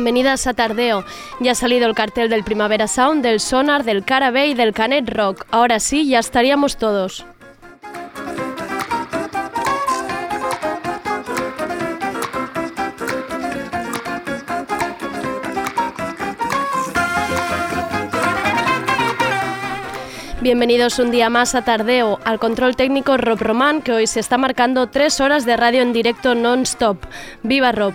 Bienvenidas a Tardeo. Ya ha salido el cartel del Primavera Sound, del Sonar, del Carabé y del Canet Rock. Ahora sí, ya estaríamos todos. Bienvenidos un día más a Tardeo, al control técnico Rob Román, que hoy se está marcando tres horas de radio en directo non-stop. ¡Viva Rob!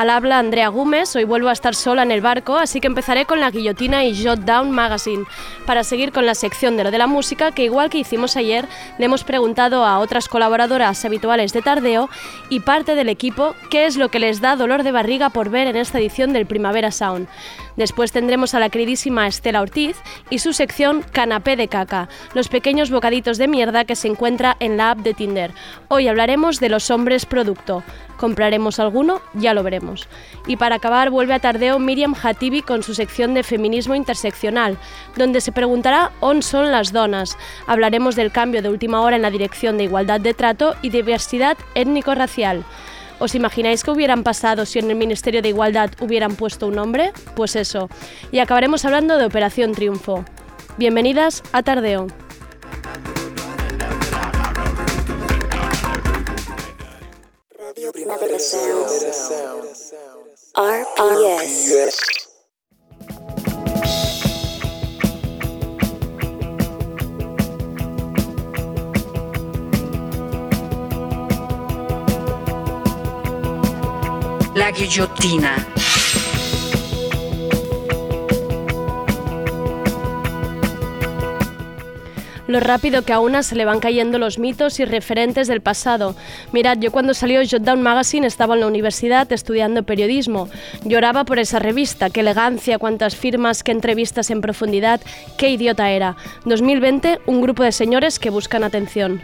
Al habla Andrea Gómez, hoy vuelvo a estar sola en el barco, así que empezaré con la guillotina y Jot Down Magazine, para seguir con la sección de lo de la música, que igual que hicimos ayer, le hemos preguntado a otras colaboradoras habituales de Tardeo y parte del equipo qué es lo que les da dolor de barriga por ver en esta edición del Primavera Sound. Después tendremos a la queridísima Estela Ortiz y su sección Canapé de Caca, los pequeños bocaditos de mierda que se encuentra en la app de Tinder. Hoy hablaremos de los hombres producto. ¿Compraremos alguno? Ya lo veremos. Y para acabar vuelve a tardeo Miriam Hatibi con su sección de feminismo interseccional, donde se preguntará ¿on son las donas? Hablaremos del cambio de última hora en la dirección de igualdad de trato y diversidad étnico-racial. ¿Os imagináis que hubieran pasado si en el Ministerio de Igualdad hubieran puesto un hombre? Pues eso. Y acabaremos hablando de Operación Triunfo. Bienvenidas a Tardeo. RPS. La guillotina. lo rápido que a una se le van cayendo los mitos y referentes del pasado. Mirad, yo cuando salió Jotdown Magazine estaba en la universidad estudiando periodismo. Lloraba por esa revista, qué elegancia, cuántas firmas, qué entrevistas en profundidad, qué idiota era. 2020, un grupo de señores que buscan atención.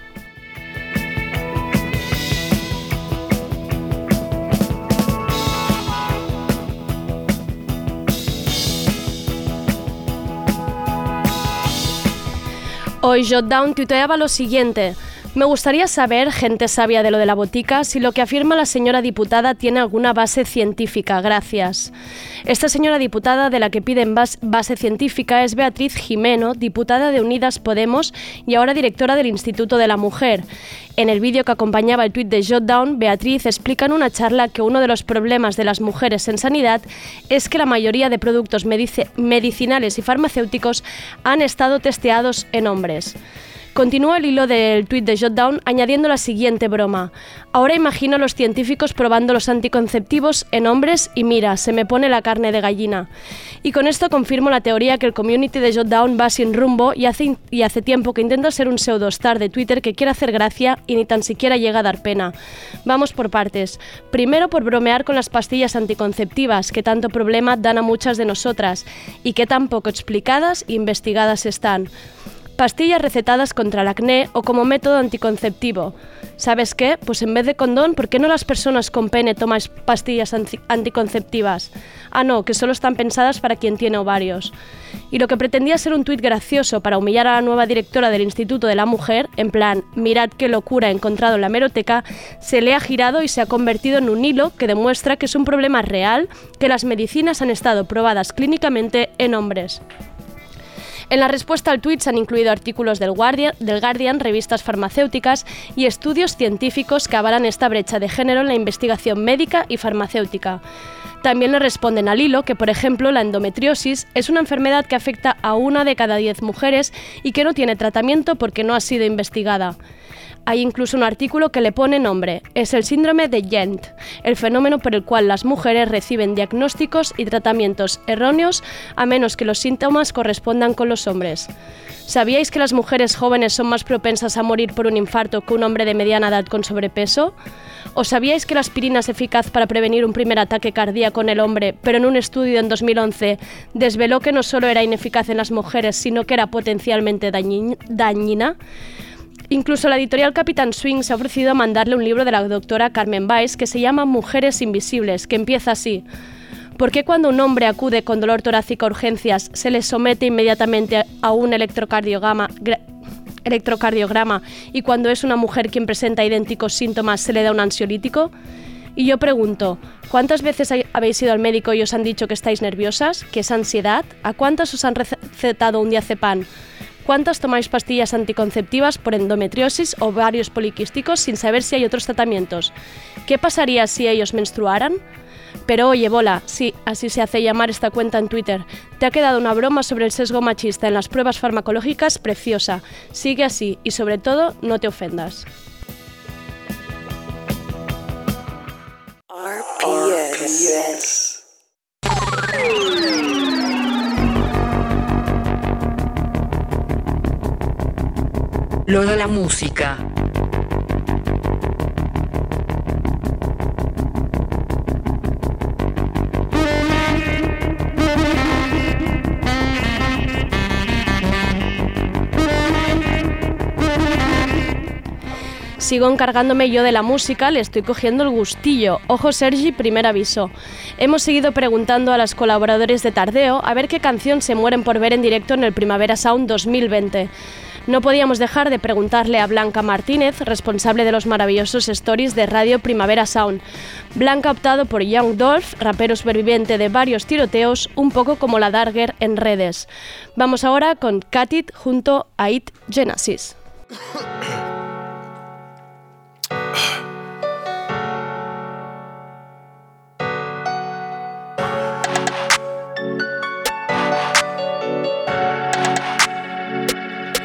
Hoy Jotdown tuiteaba lo siguiente. Me gustaría saber, gente sabia de lo de la botica, si lo que afirma la señora diputada tiene alguna base científica. Gracias. Esta señora diputada de la que piden base científica es Beatriz Jimeno, diputada de Unidas Podemos y ahora directora del Instituto de la Mujer. En el vídeo que acompañaba el tuit de Jotdown, Beatriz explica en una charla que uno de los problemas de las mujeres en sanidad es que la mayoría de productos medicinales y farmacéuticos han estado testeados en hombres. Continúa el hilo del tuit de Jotdown añadiendo la siguiente broma. Ahora imagino a los científicos probando los anticonceptivos en hombres y mira, se me pone la carne de gallina. Y con esto confirmo la teoría que el community de Jotdown va sin rumbo y hace, y hace tiempo que intenta ser un pseudo-star de Twitter que quiere hacer gracia y ni tan siquiera llega a dar pena. Vamos por partes. Primero por bromear con las pastillas anticonceptivas que tanto problema dan a muchas de nosotras y que tan poco explicadas e investigadas están pastillas recetadas contra el acné o como método anticonceptivo. ¿Sabes qué? Pues en vez de condón, ¿por qué no las personas con pene toman pastillas anticonceptivas? Ah, no, que solo están pensadas para quien tiene ovarios. Y lo que pretendía ser un tuit gracioso para humillar a la nueva directora del Instituto de la Mujer, en plan, mirad qué locura he encontrado en la meroteca, se le ha girado y se ha convertido en un hilo que demuestra que es un problema real, que las medicinas han estado probadas clínicamente en hombres. En la respuesta al tweet se han incluido artículos del Guardian, del Guardian, revistas farmacéuticas y estudios científicos que avalan esta brecha de género en la investigación médica y farmacéutica. También le responden al hilo que, por ejemplo, la endometriosis es una enfermedad que afecta a una de cada diez mujeres y que no tiene tratamiento porque no ha sido investigada. Hay incluso un artículo que le pone nombre. Es el síndrome de Gent, el fenómeno por el cual las mujeres reciben diagnósticos y tratamientos erróneos a menos que los síntomas correspondan con los hombres. ¿Sabíais que las mujeres jóvenes son más propensas a morir por un infarto que un hombre de mediana edad con sobrepeso? ¿O sabíais que la aspirina es eficaz para prevenir un primer ataque cardíaco en el hombre, pero en un estudio en 2011 desveló que no solo era ineficaz en las mujeres, sino que era potencialmente dañina? Incluso la editorial Capitán Swing se ha ofrecido a mandarle un libro de la doctora Carmen Weiss que se llama Mujeres Invisibles, que empieza así. ¿Por qué cuando un hombre acude con dolor torácico a urgencias se le somete inmediatamente a un electrocardiograma, electrocardiograma y cuando es una mujer quien presenta idénticos síntomas se le da un ansiolítico? Y yo pregunto, ¿cuántas veces habéis ido al médico y os han dicho que estáis nerviosas, que es ansiedad? ¿A cuántas os han recetado un diazepam? ¿Cuántas tomáis pastillas anticonceptivas por endometriosis o varios poliquísticos sin saber si hay otros tratamientos? ¿Qué pasaría si ellos menstruaran? Pero oye, bola, sí, así se hace llamar esta cuenta en Twitter. Te ha quedado una broma sobre el sesgo machista en las pruebas farmacológicas preciosa. Sigue así y sobre todo no te ofendas. Lo de la música. Sigo encargándome yo de la música, le estoy cogiendo el gustillo. Ojo Sergi, primer aviso. Hemos seguido preguntando a los colaboradores de Tardeo a ver qué canción se mueren por ver en directo en el Primavera Sound 2020. No podíamos dejar de preguntarle a Blanca Martínez, responsable de los maravillosos stories de Radio Primavera Sound. Blanca ha optado por Young Dolph, rapero superviviente de varios tiroteos, un poco como la Darger en redes. Vamos ahora con Katit junto a It Genesis.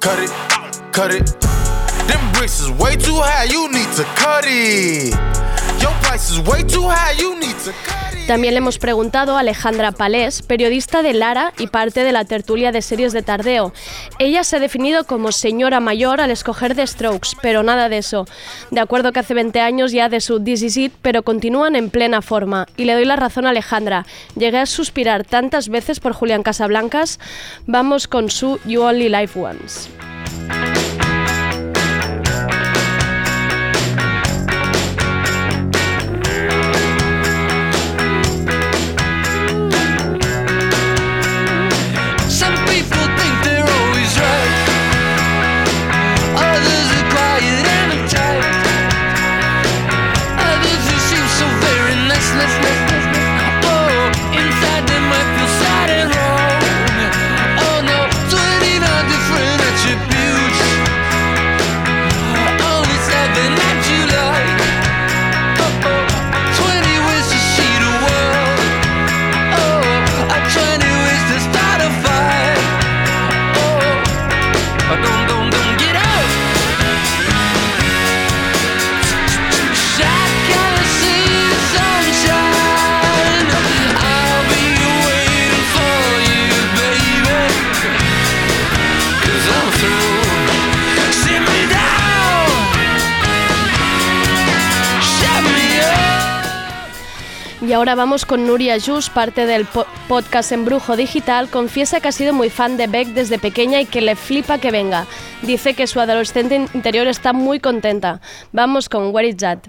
Cut it, cut it. Them bricks is way too high, you need to cut it. También le hemos preguntado a Alejandra Palés, periodista de Lara y parte de la tertulia de series de Tardeo. Ella se ha definido como señora mayor al escoger The Strokes, pero nada de eso. De acuerdo que hace 20 años ya de su This Is It, pero continúan en plena forma. Y le doy la razón a Alejandra. Llegué a suspirar tantas veces por Julián Casablancas. Vamos con su You Only Live Once. Ahora vamos con Nuria Jus, parte del podcast Embrujo Digital. Confiesa que ha sido muy fan de Beck desde pequeña y que le flipa que venga. Dice que su adolescente interior está muy contenta. Vamos con Where Is That?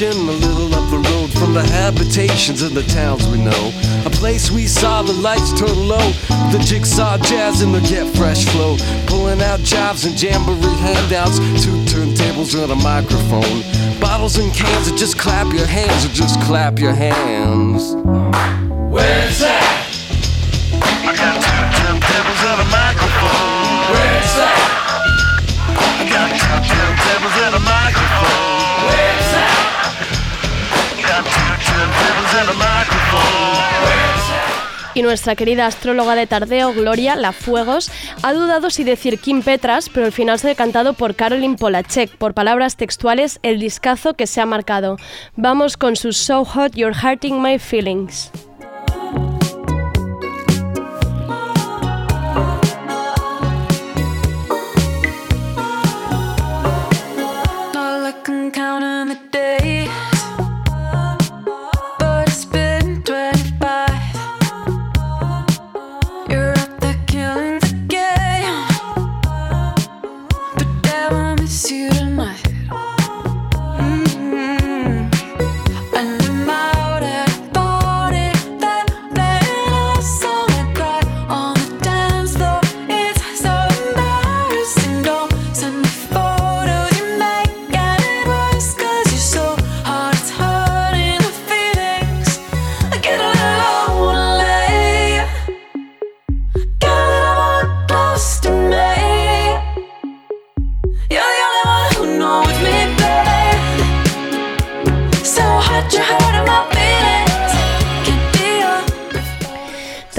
From the habitations of the towns we know. A place we saw the lights turn low, the jigsaw jazz and the get fresh flow. Pulling out jobs and jamboree handouts, two turntables and a microphone. Bottles and cans, and just clap your hands, or just clap your hands. Where's that? I got two turntables and a microphone. Where's that? I got two turntables Y nuestra querida astróloga de tardeo, Gloria Lafuegos, ha dudado si decir Kim Petras, pero al final se ha decantado por Caroline Polachek, por palabras textuales, el discazo que se ha marcado. Vamos con su So Hot You're Hurting My Feelings.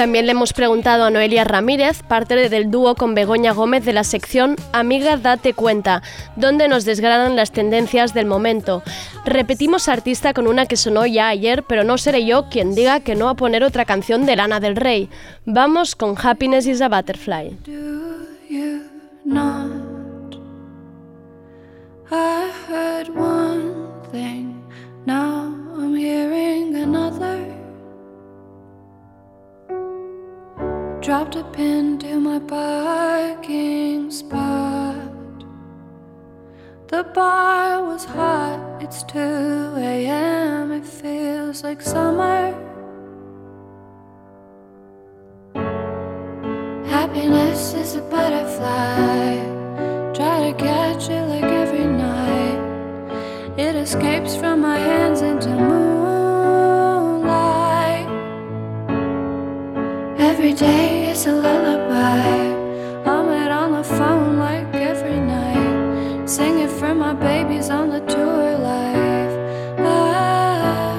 También le hemos preguntado a Noelia Ramírez, parte del dúo con Begoña Gómez de la sección Amiga Date Cuenta, donde nos desgranan las tendencias del momento. Repetimos artista con una que sonó ya ayer, pero no seré yo quien diga que no a poner otra canción de Lana del Rey. Vamos con Happiness is a Butterfly. I heard one thing. Dropped a pin to my parking spot. The bar was hot, it's 2 a.m., it feels like summer. Happiness is a butterfly. Try to catch it like every night. It escapes from my hands into moonlight. Every day is a lullaby. I'm it on the phone like every night. Singing for my babies on the tour life. Ah.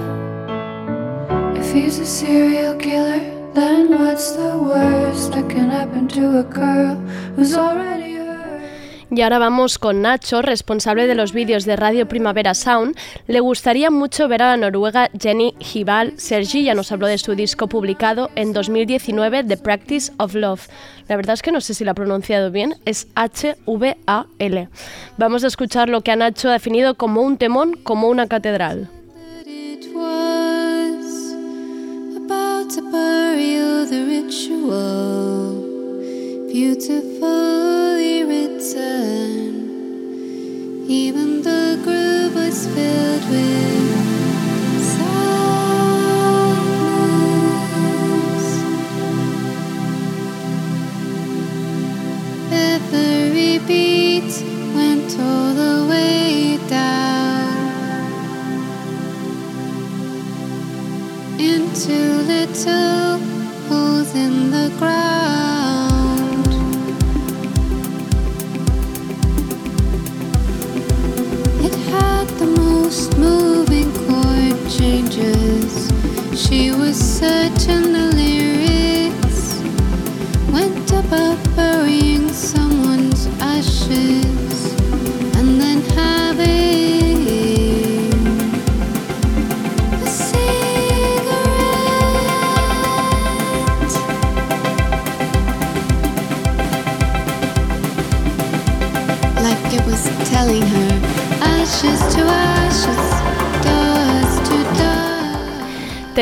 If he's a serial killer, then what's the worst that can happen to a girl who's already? Y ahora vamos con Nacho, responsable de los vídeos de Radio Primavera Sound. Le gustaría mucho ver a la noruega Jenny Hival Sergi, ya nos habló de su disco publicado en 2019, The Practice of Love. La verdad es que no sé si lo ha pronunciado bien, es H-V-A-L. Vamos a escuchar lo que Nacho ha definido como un temón, como una catedral. Beautifully written. Even the groove was filled with sadness. Every beat went all the way down. into little holes in the ground.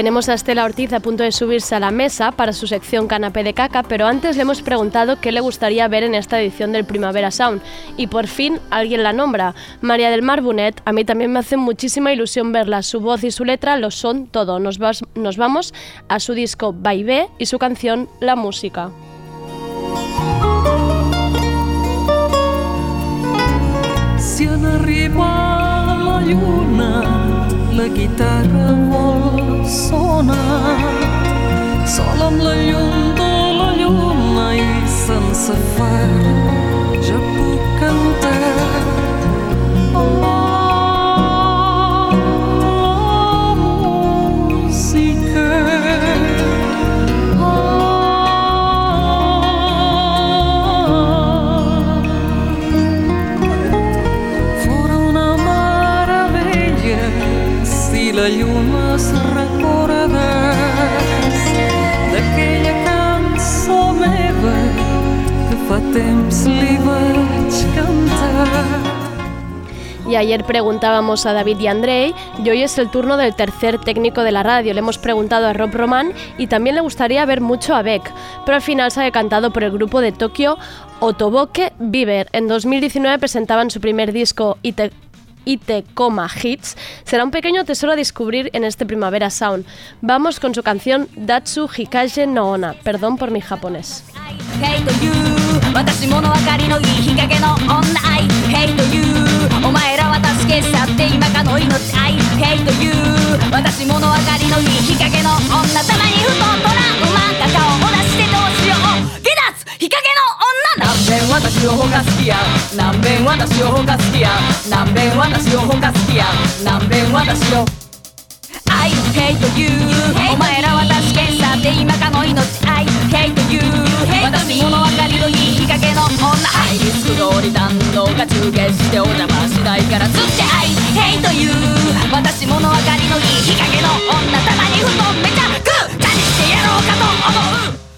Tenemos a Estela Ortiz a punto de subirse a la mesa para su sección Canapé de Caca, pero antes le hemos preguntado qué le gustaría ver en esta edición del Primavera Sound. Y por fin alguien la nombra. María del Mar Bunet, a mí también me hace muchísima ilusión verla. Su voz y su letra lo son todo. Nos, vas- nos vamos a su disco Baibé y su canción La Música. Sonar. Sol amb la llum de la lluna i sense far ja puc cantar. Oh, la música. Ah. Fora una meravella si la llum Y ayer preguntábamos a David y Andrei y hoy es el turno del tercer técnico de la radio. Le hemos preguntado a Rob Roman y también le gustaría ver mucho a Beck, pero al final se ha decantado por el grupo de Tokio Otoboke Bieber. En 2019 presentaban su primer disco Ite, Ite Coma Hits. Será un pequeño tesoro a descubrir en este Primavera Sound. Vamos con su canción Datsu Hikaje no Ona. Perdón por mi japonés. ヘイという私物分かりのいい日陰の女愛ヘイというお前らは助け去って今かの命愛ヘイという私物分かりのいい日陰の女たまにふとトラウマが顔を出してどうしよう。下脱日陰の女。何遍私をほか好きや。何遍私をほか好きや。何遍私をほか好きや。何遍私を I hate you お前らは助けさって今かの命 I hate you 私物分かりのいい日陰の女ハイリスク通り弾道が中継してお邪魔しないからつって I hate you 私物分かりのいい日陰の女たまにふとめちゃくちゃにしてやろうかと思う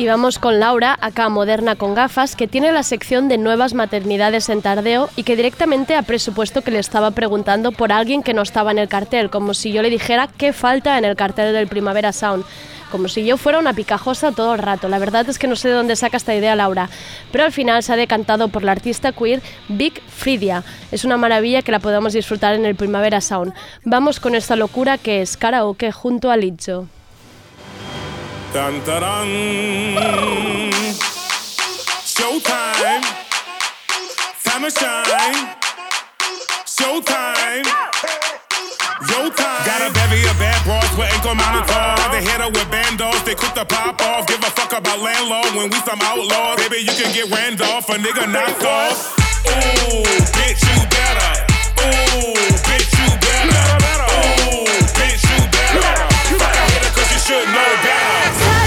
Y vamos con Laura, acá moderna con gafas, que tiene la sección de nuevas maternidades en Tardeo y que directamente ha presupuesto que le estaba preguntando por alguien que no estaba en el cartel, como si yo le dijera qué falta en el cartel del Primavera Sound. Como si yo fuera una picajosa todo el rato. La verdad es que no sé de dónde saca esta idea Laura. Pero al final se ha decantado por la artista queer Big Fridia. Es una maravilla que la podamos disfrutar en el Primavera Sound. Vamos con esta locura que es karaoke junto a Licho. Dun, dun, dun. Showtime. Time to shine. Showtime. Yo time. Got a bevy of bad bras with ankle monitor. They hit her with bandos, they quick to pop off. Give a fuck about landlord when we some outlaws. Baby, you can get Randolph, a nigga knocked off. Ooh, bitch, you better. Ooh, bitch, you better. Ooh, bitch, you better. Hitter, cause you should know better.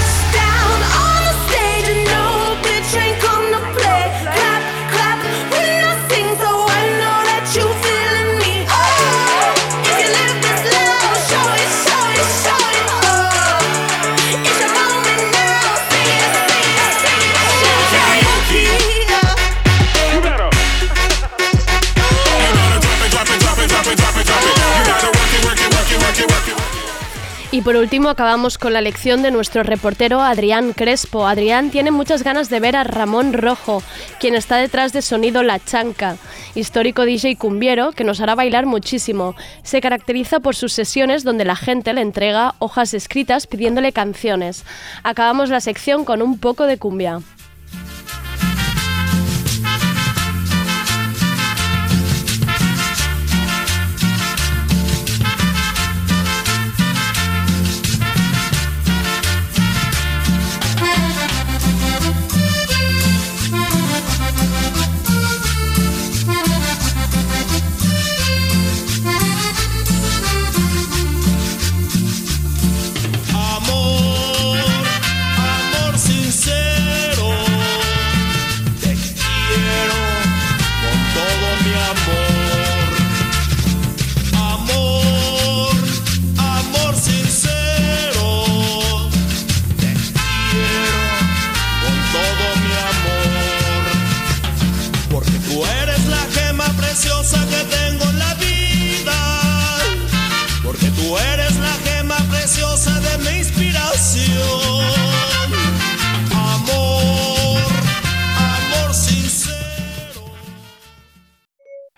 Y por último acabamos con la lección de nuestro reportero Adrián Crespo. Adrián tiene muchas ganas de ver a Ramón Rojo, quien está detrás de Sonido La Chanca, histórico DJ cumbiero que nos hará bailar muchísimo. Se caracteriza por sus sesiones donde la gente le entrega hojas escritas pidiéndole canciones. Acabamos la sección con un poco de cumbia.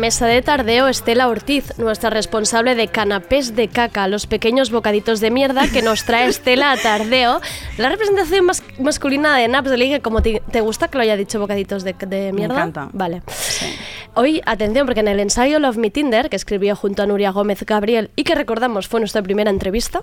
Mesa de tardeo Estela Ortiz, nuestra responsable de canapés de caca, los pequeños bocaditos de mierda que nos trae Estela a tardeo. La representación mas- masculina de Naps de Ligue, como te, te gusta que lo haya dicho bocaditos de, de mierda. encanta. Vale. Hoy, atención, porque en el ensayo Love Me Tinder, que escribió junto a Nuria Gómez Gabriel y que recordamos fue nuestra primera entrevista,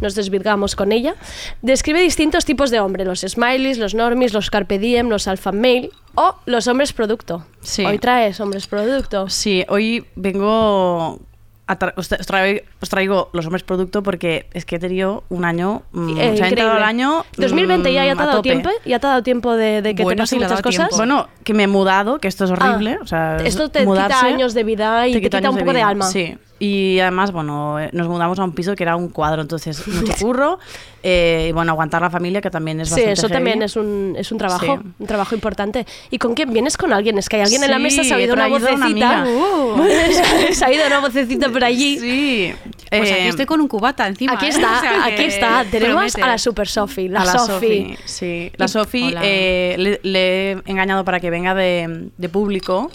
nos desvirgamos con ella, describe distintos tipos de hombre, los smileys, los normies, los carpe diem, los alpha male o los hombres producto. Sí. Hoy traes hombres producto. Sí, hoy vengo. a tra- os, tra- os traigo, os traigo los hombres producto porque es que he tenido un año. mm, Eh, o sea, increíble. al año. 2020 ya, ya te mm, ha dado tiempo, ya te ha dado tiempo de, de que Bueno, te pasen sí, muchas cosas. tiempo. Bueno, que me he mudado, que esto es horrible. Ah, o sea, esto te mudarse quita años de vida y te, quita, un poco de, alma. Sí. Y además, bueno, eh, nos mudamos a un piso que era un cuadro, entonces mucho curro. eh, y bueno, aguantar la familia, que también es Sí, bastante eso heavy. también es un, es un trabajo, Sí. un trabajo importante. ¿Y con quién vienes con alguien? Es que hay alguien en la Sí, mesa, se ha oído una vocecita. Uh. se ha oído una vocecita por allí. Sí. Pues aquí Eh, estoy con un cubata encima. Aquí ¿eh? está, O sea aquí está. Tenemos promete. a la Super Sophie, la, la. Sofi, sí. La Sofi eh, le, le he engañado para que venga de, de público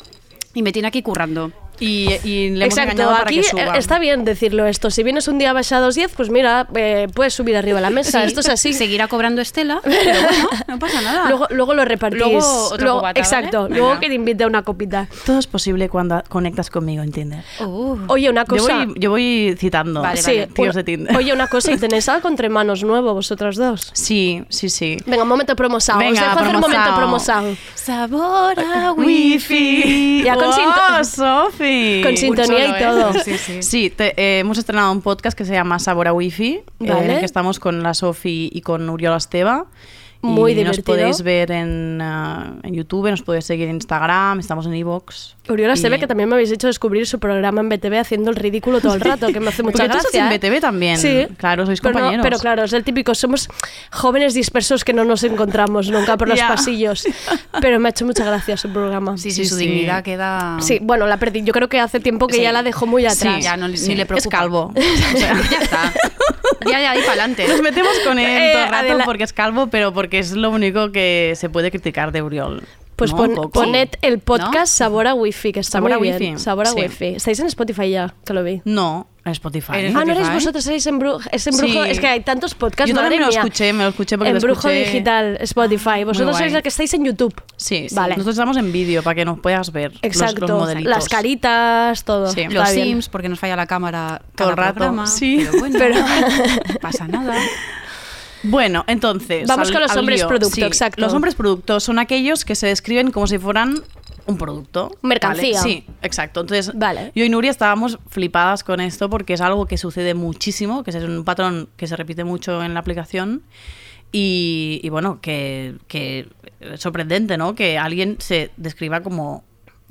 Y me tiene aquí currando. Y, y le hemos Exacto, engañado para aquí que suba. está bien decirlo esto. Si vienes un día a Baixados 10, pues mira, eh, puedes subir arriba a la mesa. Sí, Esto es así. Seguirá cobrando Estela, pero bueno, no pasa nada. Luego, luego lo repartís. Luego otro cubata, ¿vale? Exacto. Venga. Luego que te invite a una copita. Todo es posible cuando conectas conmigo en Tinder. Uh, Oye, una Yo cosa. voy, yo voy citando Vale, Sí, tíos una- de Tinder. Oye, una cosa, ¿y tenéis algo entre manos nuevo vosotros dos? Sí, sí, sí. Venga, un momento promosao. Os Venga, dejo hacer un momento promosao. sabor a Wifi. Ya con ¡Oh, sinto- Con sintonía solo, y todo. ¿eh? Sí, sí. Sí, te- eh, hemos estrenado un podcast que se llama Sabor a Wifi, eh, Vale. en el que estamos con la Sofi y con Uriola Esteva. Muy y divertido. Nos podéis ver en, ah, en YouTube, nos podéis seguir en Instagram, estamos en Evox. Uriola se Y- ve que también me habéis hecho descubrir su programa en BTV haciendo el ridículo todo el rato, que me hace mucha Porque tú gracia. estás en ¿eh? BTV también. Sí. Claro, sois pero no- compañeros. pero claro, es el típico, somos jóvenes dispersos que no nos encontramos nunca por los Ya. pasillos. Pero me ha hecho mucha gracia su programa. Sí, sí, Sí, su sí. dignidad queda... Sí, bueno, la perdí. Yo creo que hace tiempo que Sí. ya la dejó muy Sí, atrás. ya no, ni Sí, le es preocupa. calvo. O sea, ya está. Ya, ya, ahí para adelante. Nos metemos con él Eh, todo el rato porque es calvo, pero porque es lo único que se puede criticar de Uriol. Pues ¿no? pon- poned el podcast ¿No? Sabor a Wifi, que está Sabor muy a bien. Wifi, Sabor a sí. Wifi. Estáis en Spotify ya, que lo vi. No, en Spotify. ¿Eres Ah, no eres Spotify? vosotros, seréis en Brujo. Es en Brujo. Sí. Es que hay tantos podcasts. Yo también me lo mía. escuché, me lo escuché porque En lo Brujo escuché- Digital, Spotify. Vosotros sois la que estáis en YouTube. Sí, sí. Vale. Nosotros estamos en vídeo para que nos puedas ver los- Exacto. los, modelitos. Las caritas, todo. Sí. Los bien. Sims, porque nos falla la cámara Todo cada el rato. programa, Sí. Pero bueno, Pero- no pasa nada. Bueno, entonces. Vamos con los hombres lío. producto, Sí, exacto. Los hombres producto son aquellos que se describen como si fueran un producto. Mercancía. ¿vale? Sí, exacto. Entonces, Vale. yo y Nuria estábamos flipadas con esto porque es algo que sucede muchísimo, que es un patrón que se repite mucho en la aplicación. Y, y bueno, que, que es sorprendente, ¿no? Que alguien se describa como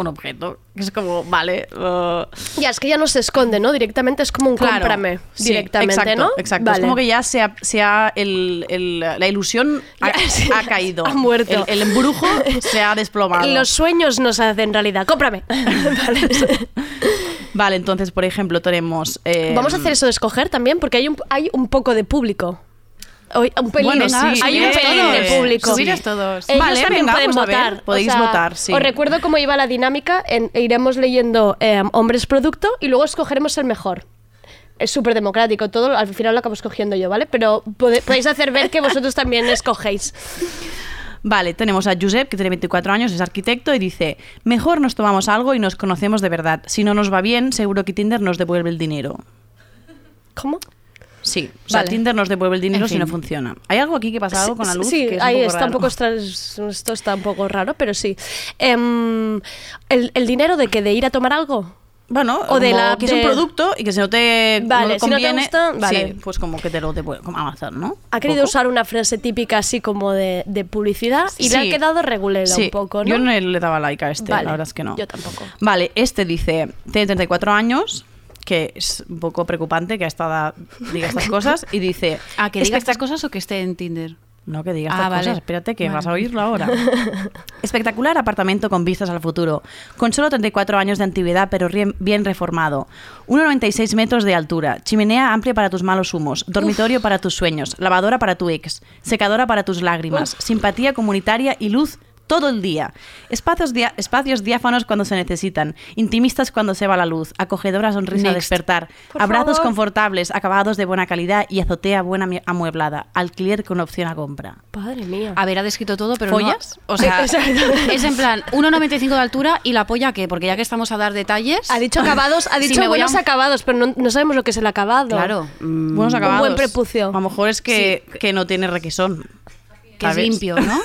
un objeto. Que es como, vale. uh, Ya, es que ya no se esconde, ¿no? Directamente es como un Claro, cómprame. sí, directamente, exacto, ¿no? Exacto. Vale. Es como que ya se ha, se ha el, el- la ilusión ha, Ya, sí, ha caído. ha muerto. El, el embrujo se ha desplomado. Los sueños nos hacen realidad. ¡Cómprame! Vale. Vale, entonces, por ejemplo, tenemos. eh, Vamos a hacer eso de escoger también, porque hay un, hay un poco de público. Hoy- un pelín, Bueno, sí, hay un pelín de todos. público. Subiros todos. Ellos Vale, también venga, pueden a ver, votar. podéis votar, sí. Os recuerdo cómo iba la dinámica. En, iremos leyendo eh, hombres producto y luego escogeremos el mejor. Es súper democrático todo, al final lo acabo escogiendo yo, ¿vale? Pero pode- podéis hacer ver que vosotros también escogéis. Vale, tenemos a Josep, que tiene 24 años, es arquitecto, y dice, mejor nos tomamos algo y nos conocemos de verdad. Si no nos va bien, seguro que Tinder nos devuelve el dinero. ¿Cómo? Sí, o sea, Vale. Tinder nos devuelve el dinero En si no funciona. ¿Hay algo aquí que pasa algo con la luz? Sí, que es ahí un poco está un poco esto está un poco raro, pero sí. Em, ¿el, el dinero de que de ir a tomar algo? Bueno, o de la que es un producto y que si no te Vale, no si no te gusta, vale. sí, pues como que te lo devuelve, como Amazon, ¿no? Ha querido usar una frase típica así como de, de publicidad y le ha Sí. quedado regulera Sí, un poco, ¿no? Yo no le daba like a este, Vale, la verdad es que no. Yo tampoco. Vale, este dice, tiene 34 años, que es un poco preocupante que a esta edad diga estas cosas, y dice... ¿A que diga "Espect- estas cosas o que esté en Tinder? No, que diga Ah, estas vale. cosas, espérate que Vale. vas a oírlo ahora. Espectacular apartamento con vistas al futuro, con solo 34 años de antigüedad pero bien reformado. 1,96 metros de altura, chimenea amplia para tus malos humos, dormitorio para tus sueños, lavadora para tu ex, secadora para tus lágrimas, simpatía comunitaria y luz todo el día. Espacios, dia- espacios diáfanos cuando se necesitan, intimistas cuando se va la luz, acogedora sonrisa al despertar, Por abrazos favor. confortables, acabados de buena calidad y azotea buena amueblada, alquiler con opción a compra. Padre mía. A ver, ha descrito todo, pero ¿Follas? no... O sea, Exacto. es en plan, 1,95 de altura y la polla, ¿qué? Porque ya que estamos a dar detalles... Ha dicho acabados, ha Si dicho a buenos acabados, pero no, no sabemos lo que es el acabado. Claro. mm, Buenos acabados. buen prepucio. A lo mejor es que, que no tiene requesón. Que limpio, ¿no?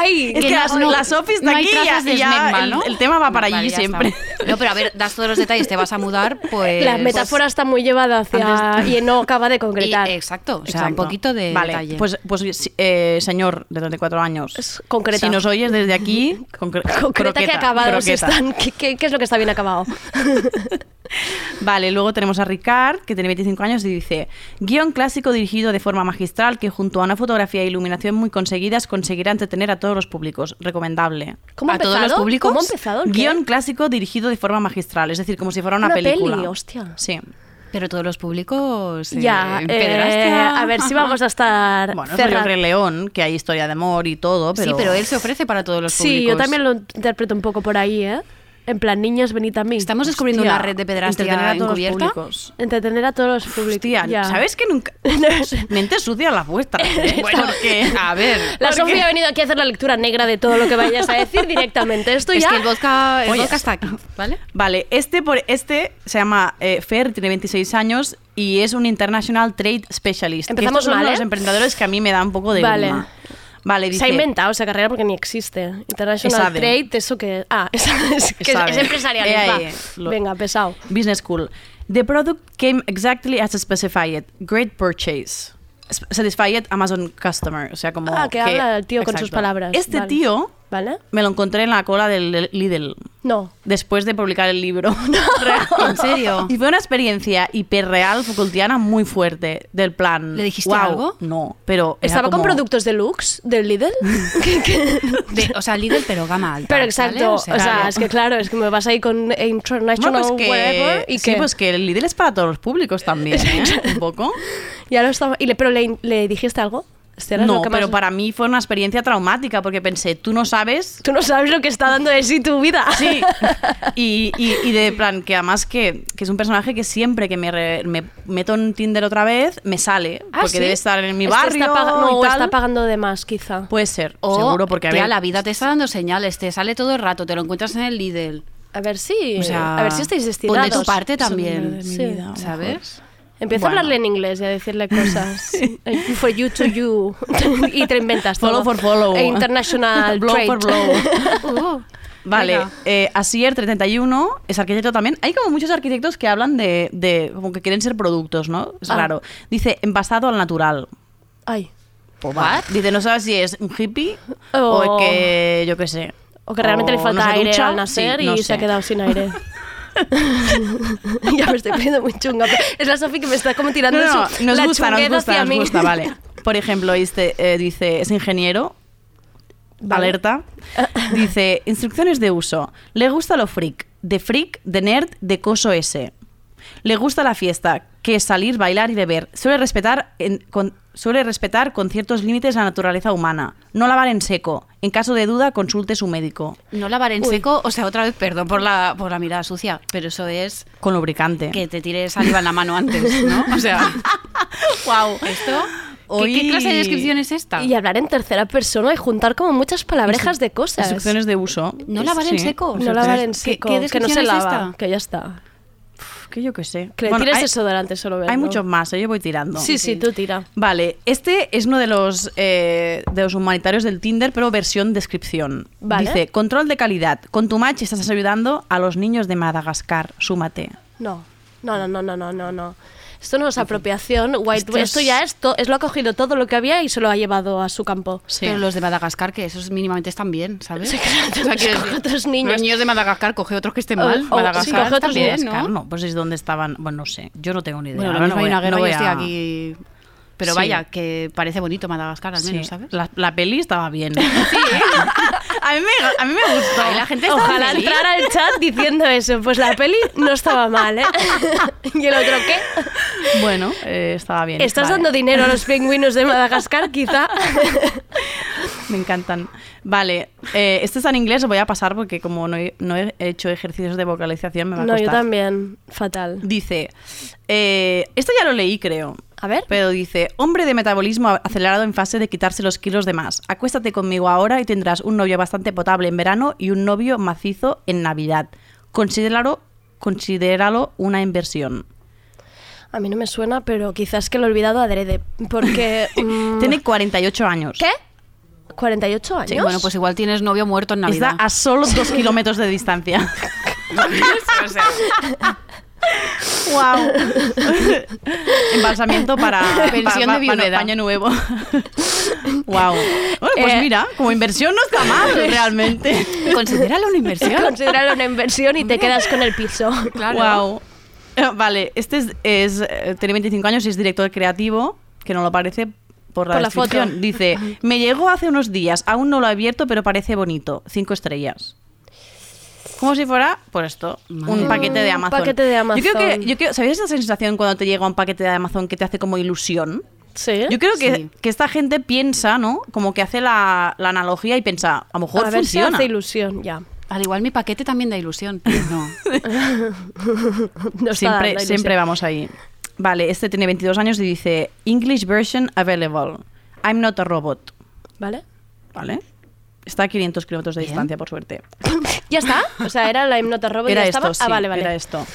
Ay, Es que las, no- está no aquí y de ya el, ¿no? el tema va para Vale, allí siempre. está. No, pero a ver, das todos los detalles, te vas a mudar, pues... La metáfora está muy llevada hacia... Antes- y no acaba de Y- concretar. exacto, o sea, Exacto. un poquito de Vale, detalle. pues, pues eh, señor de 34 años, Es concreta. si nos oyes desde aquí, concre- Concreta que croqueta, acabados croqueta. están. ¿Qué, qué, qué es lo que está bien acabado? Vale, luego tenemos a Ricard, que tiene 25 años, y dice: Guión clásico dirigido de forma magistral que, junto a una fotografía e iluminación muy conseguidas, conseguirá entretener a todos los públicos. Recomendable. ¿Cómo ha ¿A todos los públicos? ¿Cómo. Guión clásico dirigido de forma magistral, es decir, como si fuera una, Una película. peli, hostia. Sí. Pero todos los públicos... eh, ya, eh, a ver si vamos a estar Bueno, es. Rey León, que hay historia de amor y todo, pero. Sí, pero él se ofrece para todos los públicos. Sí, yo también lo interpreto un poco por ahí, ¿eh? En plan, niños, venid a mí. Estamos descubriendo Hostia, una red de pederastia entretener a todos los encubierta. públicos. Entretener a todos los públicos. Hostia, ya. ¿sabes que nunca. Mente sucia la vuestra. ¿eh? Bueno, Porque- a ver... La. Sofía ha venido aquí a hacer la lectura negra de todo lo que vayas a decir directamente. Esto Es ya... que el vodka, el vodka está aquí, ¿vale? Vale, este, por, este se llama eh, Fer, tiene 26 años y es un International Trade Specialist. Empezamos estos son mal, los ¿eh? emprendedores que a mí me da un poco de Vale. grima. Vale, dice... Se ha inventado esa carrera porque ni existe. International. Trade, eso que... Ah, es, es, que es, empresarial. Eh, va. eh, lo- Venga, pesado. Business School. The product came exactly as specified. Great purchase. Satisfied Amazon customer. O sea, como. Ah, que habla el tío con sus palabras. Este Vale. tío ¿Vale? me lo encontré en la cola del Lidl. No. Después de publicar el libro. Real. ¿En serio? Y fue una experiencia hiperreal Foucaultiana muy fuerte. Del plan. ¿Le dijiste algo? No, pero. ¿Estaba con productos deluxe del Lidl? ¿Qué- qué? De- o sea, Lidl, pero gama alta. Pero ¿vale? exacto, o sea, claro. es que claro, es que me vas ahí con International No, pues que, whatever y sí, que pues que el Lidl es para todos los públicos también, ¿eh? Un poco. ya lo estaba y le, pero le, le dijiste algo. No, lo que pero más- para mí fue una experiencia traumática porque pensé, tú no sabes. tú no sabes lo que está dando de sí tu vida. Sí. Y, y- y de plan, que además que, que es un personaje que siempre que me, re- me meto en Tinder otra vez, me sale. Ah, porque ¿sí? debe estar en mi Este barrio. está paga- y no, tal. está pagando de más, quizá. Puede ser, O, seguro, porque a tía, ver. la vida te está dando señales, te sale todo el rato, te lo encuentras en el Lidl. A ver si, O sea, a ver si estáis pon destinados. de tu parte también, Sí. vida, ¿sabes? Bueno. a hablarle en inglés y a decirle cosas. Eh, For you to you. y te inventas Follow todo. for follow. E international Blow trade. for blow. Uh, Vale, eh, Asier 31 es arquitecto también. Hay como muchos arquitectos que hablan de, de como que quieren ser productos, ¿no? Es Ah. raro. Dice envasado al natural. Ay. ¿What? Dice, no sabes si es un hippie O- o es que, yo qué sé. O que realmente o le falta no aire ducha. al nacer Sí, no y se ha quedado sin aire. ya me estoy poniendo muy chunga. Es la Sofi que me está como tirando No, no, su, nos la gusta, nos gusta, hacia nos mí. gusta, vale. Por ejemplo, este, eh, dice, es ingeniero, Vale. alerta. Dice, instrucciones de uso. Le gusta lo freak, de freak, de nerd, de coso ese. Le gusta la fiesta, que es salir, bailar y beber. Suele respetar, en- con, suele respetar con ciertos límites la naturaleza humana. No lavar en seco. En caso de duda, consulte su médico. No lavar en Uy. seco, o sea, otra vez, perdón por la, por la mirada sucia, pero eso es Con lubricante. que te tires saliva en la mano antes, ¿no? O sea, wow. esto... ¿Qué, qué clase de descripción es esta? Y hablar en tercera persona y juntar como muchas palabrejas de cosas. Instrucciones de uso. ¿No lavar en seco? No lavar en ¿Qué- seco. qué que no descripción se es lava. esta? Que ya está. Que yo qué sé. Que le Bueno, tires hay- desodorante solo verlo. Hay muchos más, ¿eh? yo voy tirando. Sí, sí, tú tira. Vale, este es uno de los, eh, de los humanitarios del Tinder, pero versión descripción. Vale. Dice, control de calidad. Con tu match estás ayudando a los niños de Madagascar. Súmate. No, no, no, no, no, no, no. Esto no es apropiación. White, Esto esto, es- ya es, to- es lo ha cogido todo lo que había y se lo ha llevado a su campo. Pero los de Madagascar, que esos mínimamente están bien, ¿sabes? Sí, claro, O sea, decir, otros niños. Los niños de Madagascar coge otros que estén O- mal. o- Madagascar sí, coge otros Madagascar, ¿no? no, pues es donde estaban. Bueno, no sé, yo no tengo ni idea. Bueno, mismo no hay una guerra no voy estoy a- aquí... Pero Sí. vaya, que parece bonito Madagascar al Sí, menos, ¿sabes? La, la peli estaba bien. a, mí me, a mí me gustó. La gente Ojalá feliz. entrara al chat diciendo eso. Pues la peli no estaba mal, ¿eh? ¿Y el otro qué? Bueno, eh, estaba bien. ¿Estás Vale. dando dinero a los pingüinos de Madagascar, quizá? Me encantan. Vale, eh, este está en inglés, lo voy a pasar porque como no he, no he hecho ejercicios de vocalización me va a No, yo costar. también. Fatal. Dice, eh, esto ya lo leí creo. A ver. Pero dice, hombre de metabolismo acelerado en fase de quitarse los kilos de más. Acuéstate conmigo ahora y tendrás un novio bastante potable en verano y un novio macizo en Navidad. Considéralo, considéralo una inversión. A mí no me suena, pero quizás que lo he olvidado adrede. Porque. mm, Tiene 48 años. ¿Qué? ¿48 años? Sí, bueno, pues igual tienes novio muerto en Navidad. Está a solo dos kilómetros de distancia. ¡Wow! Embalsamiento para Pensión pa- de pa- viudedad. paño nuevo. ¡Wow! Bueno, pues Eh, mira, como inversión no está mal realmente. Considéralo una inversión. Considéralo una inversión y te quedas con el piso. Wow. Eh, Vale, este es, es, eh, tiene 25 años y es director creativo, que no lo parece por la Por la foto. Dice, me llegó hace unos días, aún no lo he abierto, pero parece bonito. Cinco estrellas. Como si fuera, por esto, un paquete de Un Amazon. paquete de Yo creo que, Amazon. yo creo, ¿sabéis esa sensación cuando te llega un paquete de Amazon que te hace como ilusión? Sí. Yo creo que, Sí. que esta gente piensa, ¿no? Como que hace la, la analogía y piensa, a lo mejor A ver si hace ilusión, ya. Al igual mi paquete también da ilusión. pero No. No siempre, dando siempre ilusión. vamos ahí. Vale, este tiene 22 años y dice English version available. I'm not a robot. ¿Vale? ¿Vale? Está a 500 kilómetros de distancia, por suerte. ¿Ya está? O sea, era la hipnota robot y Era ya esto, estaba. sí, ah, vale, vale. era esto.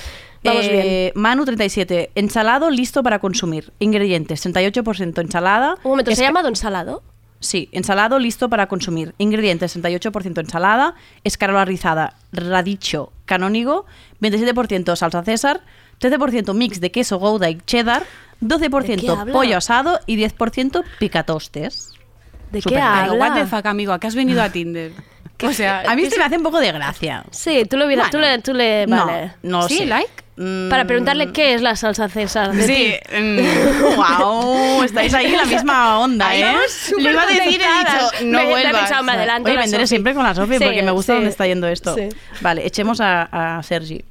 Vamos Eh, Manu 37, ensalado listo para consumir. Ingredientes, 68% ensalada. Un momento, ¿se ha llamado ensalado? Sí, ensalado listo para consumir. Ingredientes, 68% ensalada, escarola rizada, radicho canónigo, 27% salsa César, 13% mix de queso Gouda y cheddar, ¿De qué 12% habla? pollo asado y 10% picatostes. ¿De qué bien. Pero what the habla? fuck, amigo, ¿a qué has venido a Tinder? O sea, A mí este me hace un poco de gracia. Sí, tú lo hubieras. Tú le. Tú le No, vale. no ¿Sí, sé. like? Mm, Para preguntarle qué es la salsa César. de Sí, mm, wow, estáis ahí en la misma onda, ¿eh? Le iba a decir, he dicho, no Me- me he vuelvas. pensado, me adelanto Oye, vendré Sofi. siempre con la Sofi Sí, porque me gusta sí. dónde está yendo esto. Sí. Vale, echemos a, a Sergi.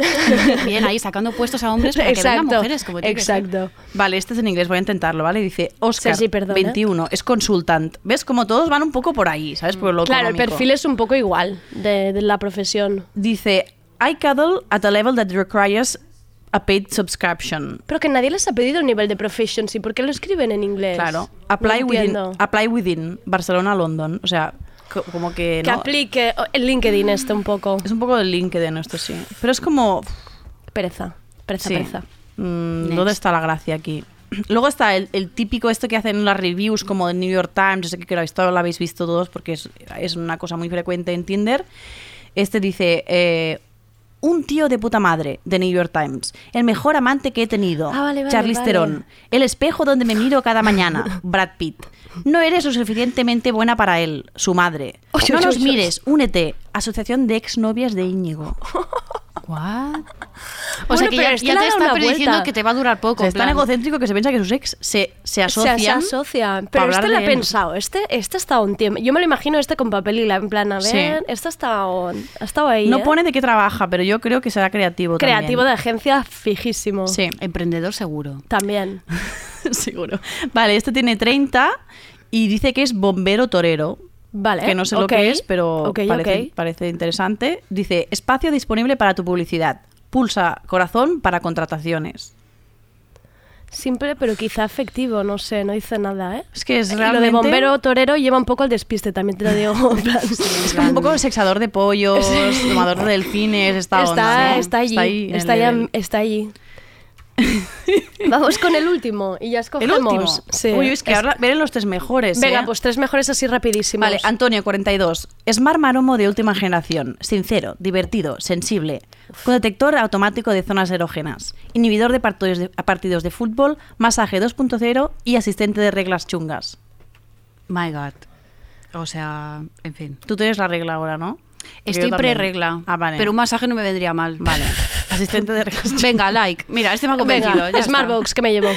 Bien, ahí sacando puestos a hombres para que vengan Exacto. mujeres como que ser. Exacto. Vale, este es en inglés, voy a intentarlo, ¿vale? Dice Oscar, perdona. 21, es consultant. ¿Ves? Como todos van un poco por ahí, ¿sabes? Por lo Claro, el perfil es un poco igual de, de la profesión. Dice, I cuddle at a level that requires a paid subscription. Pero que nadie les ha pedido un nivel de proficiency. ¿Por qué lo escriben en inglés? Claro. Apply No within, apply within Barcelona, London. O sea, como que Que no. aplique el LinkedIn este un poco. Es un poco del LinkedIn esto, sí. Pero es como... Pereza. Pereza, sí. pereza. Mm. ¿Dónde está la gracia aquí? Luego está el, el típico esto que hacen las reviews como de New York Times, yo sé que lo habéis, todo lo habéis visto todos porque es, es una cosa muy frecuente en Tinder. Este dice, eh, un tío de puta madre de New York Times, el mejor amante que he tenido, Ah, vale, vale, Charlize vale. Theron, el espejo donde me miro cada mañana, Brad Pitt. No eres lo suficientemente buena para él, su madre. No nos mires, únete, Asociación de Exnovias de Íñigo. What? O Bueno, sea que ya, ya te está prediciendo que te va a durar poco. O sea, es tan egocéntrico que se piensa que sus ex se, se asocian. se asocian. para Pero este lo ha pensado. Este, este ha estado un tiempo. Yo me lo imagino este con papel y la en plan, a Sí. ver, este ha estado, ha estado ahí. No ¿eh? pone de qué trabaja, pero yo creo que será creativo Creativo de agencia fijísimo. Sí, Emprendedor seguro. También. seguro. Vale, este tiene 30 y dice que es bombero torero. Vale. Que no sé lo ok. que es, pero Ok, parece, ok. parece interesante. Dice, espacio disponible para tu publicidad. Pulsa corazón para contrataciones. Simple, pero quizá efectivo, no sé, no dice nada, ¿eh? Es que es Y Lo de realmente- bombero torero lleva un poco al despiste, también te lo digo. Es como un poco sexador de pollos, domador de delfines, esta está, onda, ¿no? está allí, ahí está, el ya- nivel. está allí. Vamos con el último y ya El escogemos. último. Sí. Uy, es que ahora veré los tres mejores. Venga, ¿eh? pues tres mejores así rapidísimos. Vale, Antonio, 42. Smart Maromo de última generación. Sincero, divertido, sensible. Con detector automático de zonas erógenas. Inhibidor de partidos de, partidos de fútbol. Masaje 2.0 y asistente de reglas chungas. My God. O sea, en fin. Tú tienes la regla ahora, ¿no? Estoy pre-regla. Ah, vale. Pero un masaje no me vendría mal. Vale. Asistente de reglas Venga, like. Mira, este me ha convencido. Venga, ya está. Smartbox, que me llevo.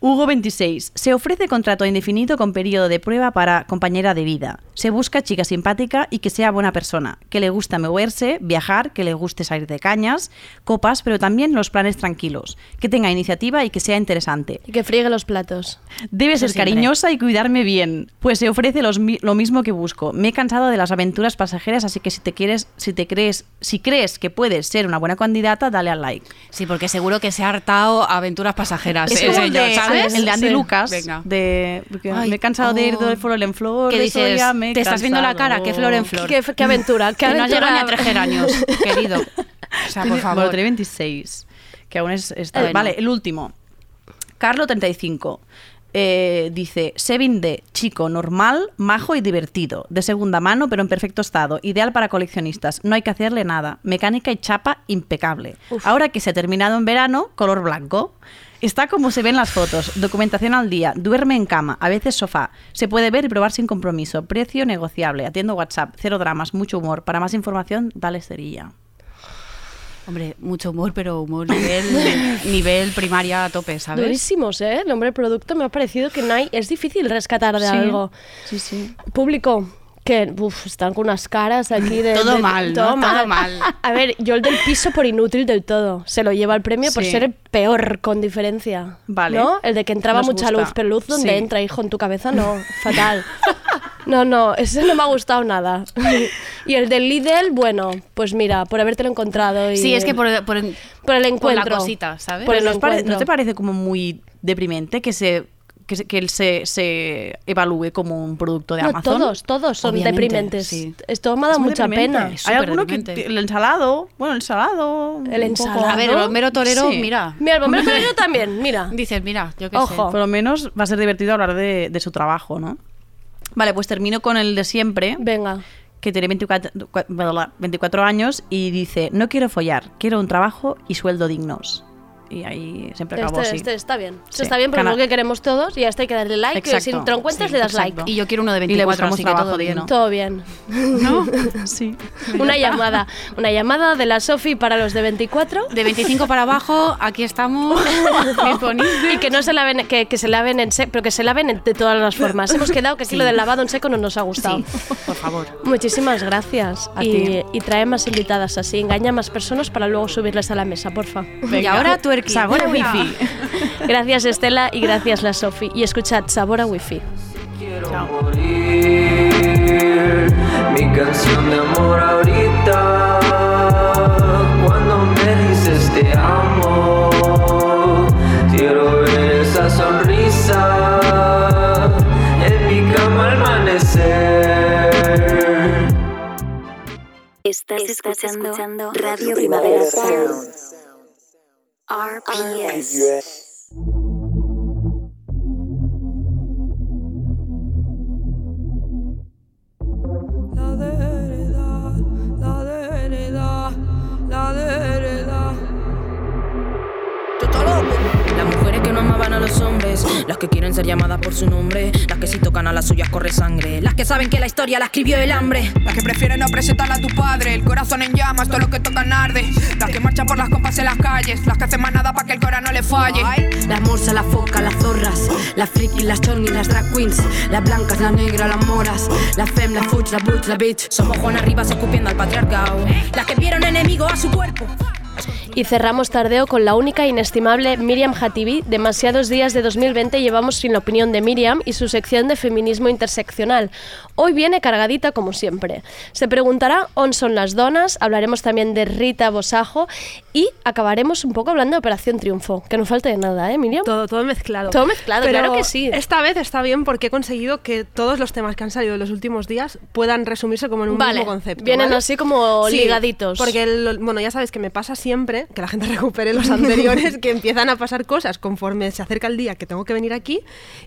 Hugo 26. Se ofrece contrato indefinido con periodo de prueba para compañera de vida. Se busca chica simpática y que sea buena persona, que le gusta moverse, viajar, que le guste salir de cañas, copas, pero también los planes tranquilos, que tenga iniciativa y que sea interesante. Y que friegue los platos. Debe Eso ser siempre. cariñosa y cuidarme bien, pues se ofrece los mi- lo mismo que busco. Me he cansado de las aventuras pasajeras, así que si te quieres, si te crees, si crees que puedes ser una buena candidata, dale al like. Sí, porque seguro que se ha hartado aventuras pasajeras. Es ese ¿sabes? el de Andy Sí. Lucas, Venga. de porque Ay, me he cansado de ir oh. de flor en flor, ¿Qué dices? soya, me Te estás viendo la cara, qué flor en flor. Qué, qué aventura, qué Que no aventura. llegado ni a tres geranios, querido. O sea, por favor. Bueno, tiene 26, que aún es... está- Bueno. Vale, el último. Carlo 35. Eh, dice, Sevin D, chico, normal, majo y divertido, de segunda mano pero en perfecto estado, ideal para coleccionistas, no hay que hacerle nada, mecánica y chapa impecable. Ahora que se ha terminado en verano, color blanco. Está como se ven las fotos, documentación al día, duerme en cama, a veces sofá, se puede ver y probar sin compromiso, precio negociable, atiendo WhatsApp, cero dramas, mucho humor. Para más información, dale cerilla. Hombre, mucho humor, pero humor nivel, nivel primaria a tope, ¿sabes? Durísimos, ¿eh? El nombre del producto me ha parecido que no hay, es difícil rescatar de Sí. algo. Sí, sí. Público, que uf, están con unas caras aquí de... Todo de- mal, ¿no? Todo mal. A ver, yo el del piso por inútil del todo. Se lo lleva el premio por ser el peor, con diferencia. Vale. ¿No? El de que entraba Nos mucha gusta. luz, pero luz donde Sí. entra, hijo, en tu cabeza, no. Fatal. No, no, ese no me ha gustado nada. Y el del Lidl, bueno, pues mira, por habértelo encontrado. Y Sí, es que por, por, por el por la encuentro. cosita, ¿sabes? Por el ¿No os pare- encuentro. ¿No te parece como muy deprimente que se que, que él se, se evalúe como un producto de No, Amazon? todos, todos son Obviamente, deprimentes. sí. Esto me ha dado mucha deprimente. pena. Hay alguno que el ensalado, bueno, el ensalado, El ensalado. A ver, el bombero torero, Sí. mira. Mira, el bombero torero también, mira. Dices, mira, yo qué Ojo. Por lo menos va a ser divertido hablar de, de su trabajo, ¿no? Vale, pues termino con el de siempre, Venga. que tiene 24, cua- 24 años y dice, no quiero follar, quiero un trabajo y sueldo dignos. Y ahí siempre acabó Este, así. este está bien. Este Sí. está bien, pero Cana- es lo que queremos todos y hasta hay que darle like. Exacto. Si te lo encuentras, Sí, le das exacto. like. Y yo quiero uno de Y le 24, así que todo bien. Todo bien. ¿No? sí. Una llamada. Una llamada de la Sofi para los de 24. De 25 para abajo, aquí estamos disponibles. Y que no se laven, que, que se laven en seco, pero que se laven en- de todas las formas. Hemos quedado que aquí Sí. lo del lavado en seco no nos ha gustado. Sí, por favor. Muchísimas gracias. A y, ti. y trae más invitadas así, engaña a más personas para luego subirles a la mesa, porfa. Y ahora Sabor a wifi. Gracias Estela y gracias la Sofi. Y escuchad Sabor a Wifi. Quiero morir. Mi canción de amor ahorita. Cuando me dices te amo. Quiero ver esa sonrisa. En mi cama al amanecer. Estás, escuchando, Radio Primavera Sound. RPS. La los hombres, las que quieren ser llamadas por su nombre, las que si tocan a las suyas corre sangre, las que saben que la historia la escribió el hambre. Las que prefieren no presentarla a tu padre, el corazón en llamas, todo lo que tocan arde. Las que marchan por las compas en las calles, las que hacen más nada para que el corazón no le falle. Las morsas, las focas, las zorras, las frikis, las chongis, las drag queens, las blancas, las negras, las moras, las fem, las fuch, las butch, las bitch. Somos Juan Arribas escupiendo al patriarcado, las que vieron enemigo a su cuerpo. Y cerramos tardeo con la única e inestimable Miriam Hatibi. Demasiados días de 2020 llevamos sin la opinión de Miriam y su sección de feminismo interseccional. Hoy viene cargadita como siempre. Se preguntará ¿on son las donas? Hablaremos también de Rita Bosajo y acabaremos un poco hablando de Operación Triunfo. Que no falte de nada, ¿eh, Miriam? Todo, todo mezclado. Todo mezclado, Pero claro que sí. Esta vez está bien porque he conseguido que todos los temas que han salido en los últimos días puedan resumirse como en un Vale, mismo concepto. vienen ¿vale? así como ligaditos. Porque, el- bueno, ya sabes que me pasa siempre, que la gente recupere los anteriores, que empiezan a pasar cosas conforme se acerca el día que tengo que venir aquí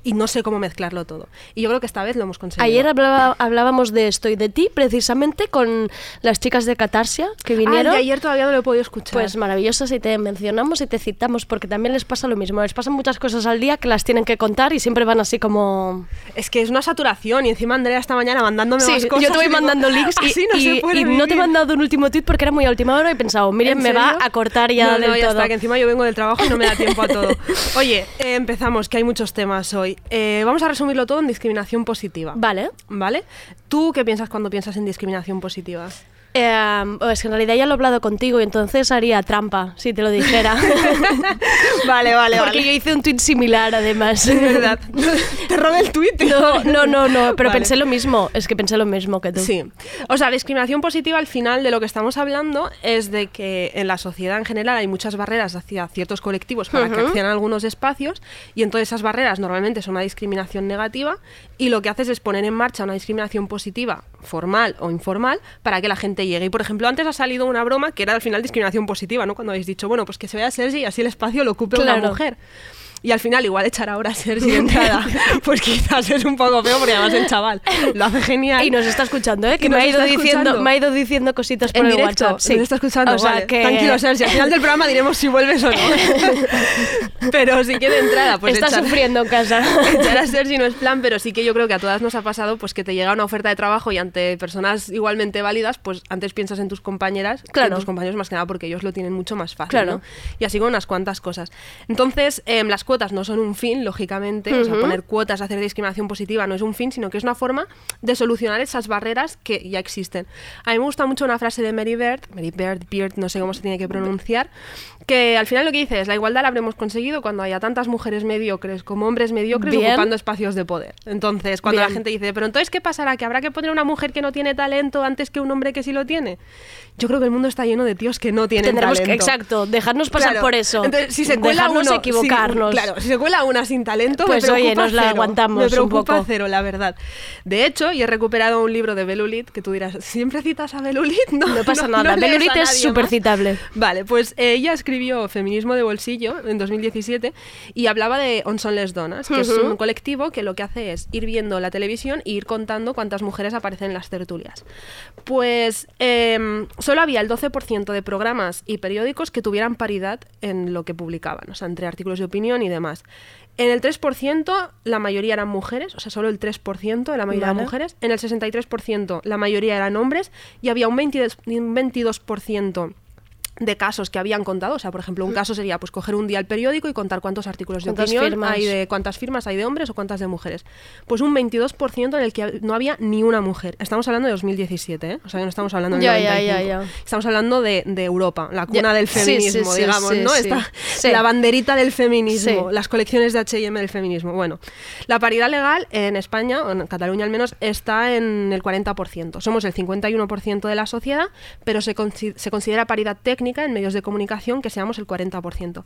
y no sé cómo mezclarlo todo. Y yo creo que esta vez lo hemos conseguido. Ayer hablaba- hablábamos de esto y de ti precisamente con las chicas de Catarsia que Ah, vinieron. y ayer todavía no lo he podido escuchar. Pues maravillosas y te mencionamos y te citamos porque también les pasa lo mismo. Les pasan muchas cosas al día que las tienen que contar y siempre van así como... Es que es una saturación y encima Andrea esta mañana mandándome Sí, más cosas. yo te voy y mandando links y, así no y- y no te he mandado un último tweet porque era muy a última hora y he pensado, Miriam ¿En me va a cortar ya no, del no, ya todo. está, que encima yo vengo del trabajo y no me da tiempo a todo. Oye, eh, empezamos, que hay muchos temas hoy. Eh, vamos a resumirlo todo en discriminación positiva. Vale. ¿Vale? ¿Tú qué piensas cuando piensas en discriminación positiva? Eh, es que en realidad ya lo he hablado contigo y entonces haría trampa si te lo dijera. vale, vale, Porque vale. yo hice un tweet similar además. Es verdad. Te robé el tweet. No, no, no, no, pero Vale. pensé lo mismo. Es que pensé lo mismo que tú. Sí. O sea, discriminación positiva al final de lo que estamos hablando es de que en la sociedad en general hay muchas barreras hacia ciertos colectivos para que accedan a algunos espacios y entonces esas barreras normalmente son una discriminación negativa y lo que haces es poner en marcha una discriminación positiva, formal o informal, para que la gente llegue. Y por ejemplo, antes ha salido una broma que era al final discriminación positiva, ¿no? Cuando habéis dicho, bueno, pues que se vea Sergi y así el espacio lo ocupe una Claro. mujer. Y al final, igual echar ahora a Sergi de entrada, pues quizás es un poco feo porque además el chaval lo hace genial. Y nos está escuchando, ¿eh? Que me ha, ido diciendo, me ha ido diciendo cositas por en el directo, WhatsApp. Sí. nos está escuchando. O sea, vale. que... Tranquilo, Sergi, al final del programa diremos si vuelves o no. pero sí que de entrada, pues Está echar- sufriendo en casa. echar a Sergi no es plan, pero sí que yo creo que a todas nos ha pasado pues que te llega una oferta de trabajo y ante personas igualmente válidas, pues antes piensas en tus compañeras, que en Claro. tus compañeros más que nada porque ellos lo tienen mucho más fácil, Claro. ¿no? Y así con unas cuantas cosas. Entonces, em, las cuotas no son un fin, lógicamente, o sea, poner cuotas, hacer discriminación positiva no es un fin, sino que es una forma de solucionar esas barreras que ya existen. A mí me gusta mucho una frase de Mary Bird, Mary Bird, Beard, no sé cómo se tiene que pronunciar, que al final lo que dice es, la igualdad la habremos conseguido cuando haya tantas mujeres mediocres como hombres mediocres Bien. ocupando espacios de poder. Entonces, cuando la gente dice, pero entonces, ¿qué pasará? ¿Que habrá que poner una mujer que no tiene talento antes que un hombre que sí lo tiene? Yo creo que el mundo está lleno de tíos que no tienen Tendremos que, talento. exacto, dejarnos pasar Claro. por eso. Entonces, si se cuela dejarnos uno, equivocarnos. si- claro, si se cuela una sin talento, Pues, me oye, nos la aguantamos Me un preocupa poco. cero, la verdad. De hecho, y he recuperado un libro de Belulit, que tú dirás, ¿siempre citas a Belulit? No, No pasa nada. no Belulit es súper citable. Vale, pues ella escribió Feminismo de Bolsillo en 2017 y hablaba de On Son Les Donas, que es un colectivo que lo que hace es ir viendo la televisión e ir contando cuántas mujeres aparecen en las tertulias. Pues em, solo había el 12% de programas y periódicos que tuvieran paridad en lo que publicaban, o sea, entre artículos de opinión y demás. En el 3% la mayoría eran mujeres, o sea, solo el 3% de la mayoría Vale. eran mujeres. En el 63% la mayoría eran hombres y había un 22%, un 22% de casos que habían contado, o sea, por ejemplo, un caso sería pues coger un día el periódico y contar cuántos artículos de ¿Cuántas opinión firmas? hay de cuántas firmas hay de hombres o cuántas de mujeres. Pues un 22% en el que no había ni una mujer. Estamos hablando de 2017, ¿eh? O sea, no estamos hablando Ya, ya, 95. ya, ya. Estamos hablando de, de Europa, la cuna del Sí, sí, feminismo, sí, digamos, sí, ¿no? la banderita del feminismo, las colecciones de H&M del feminismo. Bueno, la paridad legal en España, o en Cataluña al menos, está en el 40%. Somos el 51% de la sociedad, pero se, se considera paridad técnica en medios de comunicación que seamos el 40%.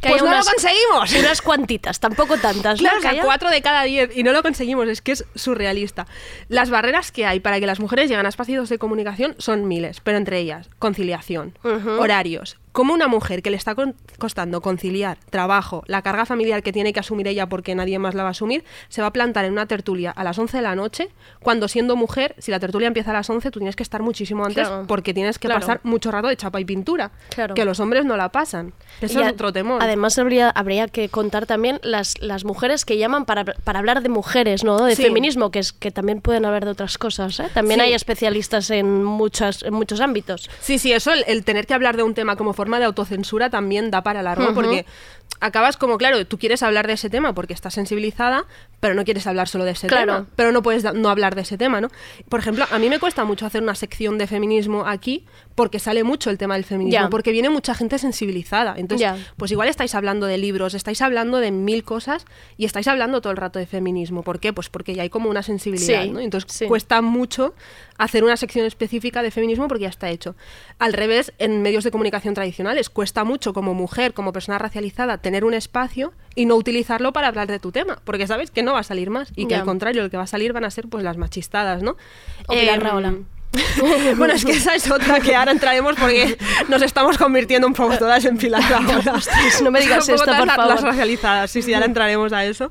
Que pues no unas- lo conseguimos. Unas cuantitas, tampoco tantas. ¿no? Claro, o Que sea, cuatro de cada diez y no lo conseguimos, es que es surrealista. Las barreras que hay para que las mujeres lleguen a espacios de comunicación son miles, pero entre ellas, conciliación, horarios. Como una mujer que le está costando conciliar trabajo, la carga familiar que tiene que asumir ella porque nadie más la va a asumir, se va a plantar en una tertulia a las 11 de la noche, cuando siendo mujer, si la tertulia empieza a las 11, tú tienes que estar muchísimo antes Claro. porque tienes que Claro. pasar mucho rato de chapa y pintura, Claro. que los hombres no la pasan. Eso Y es otro temor. Además, habría, habría que contar también las, las mujeres que llaman para, para hablar de mujeres, ¿no? De Sí. feminismo, que, es, que también pueden hablar de otras cosas. ¿eh? También Sí. hay especialistas en, muchas, en muchos ámbitos. Sí, sí, eso, el, el tener que hablar de un tema como forma de autocensura también da para largo Ujú. porque acabas como, claro, tú quieres hablar de ese tema porque estás sensibilizada, pero no quieres hablar solo de ese Claro. tema. Pero no puedes no hablar de ese tema, ¿no? Por ejemplo, a mí me cuesta mucho hacer una sección de feminismo aquí porque sale mucho el tema del feminismo, Ya. porque viene mucha gente sensibilizada. Entonces, Ya. pues igual estáis hablando de libros, estáis hablando de mil cosas y estáis hablando todo el rato de feminismo. ¿Por qué? Pues porque ya hay como una sensibilidad, Sí, ¿no? Entonces sí. cuesta mucho hacer una sección específica de feminismo porque ya está hecho. Al revés, en medios de comunicación tradicionales cuesta mucho como mujer, como persona racializada, tener un espacio y no utilizarlo para hablar de tu tema, porque sabes que no va a salir más y que al contrario, lo que va a salir van a ser pues las machistadas, ¿no? O Pilar Em, Rahola. bueno, es que esa es otra que ahora entraremos porque nos estamos convirtiendo un poco todas en. Ostras, no me digas esto, por la- favor. Las racializadas, sí, sí, ahora entraremos a eso.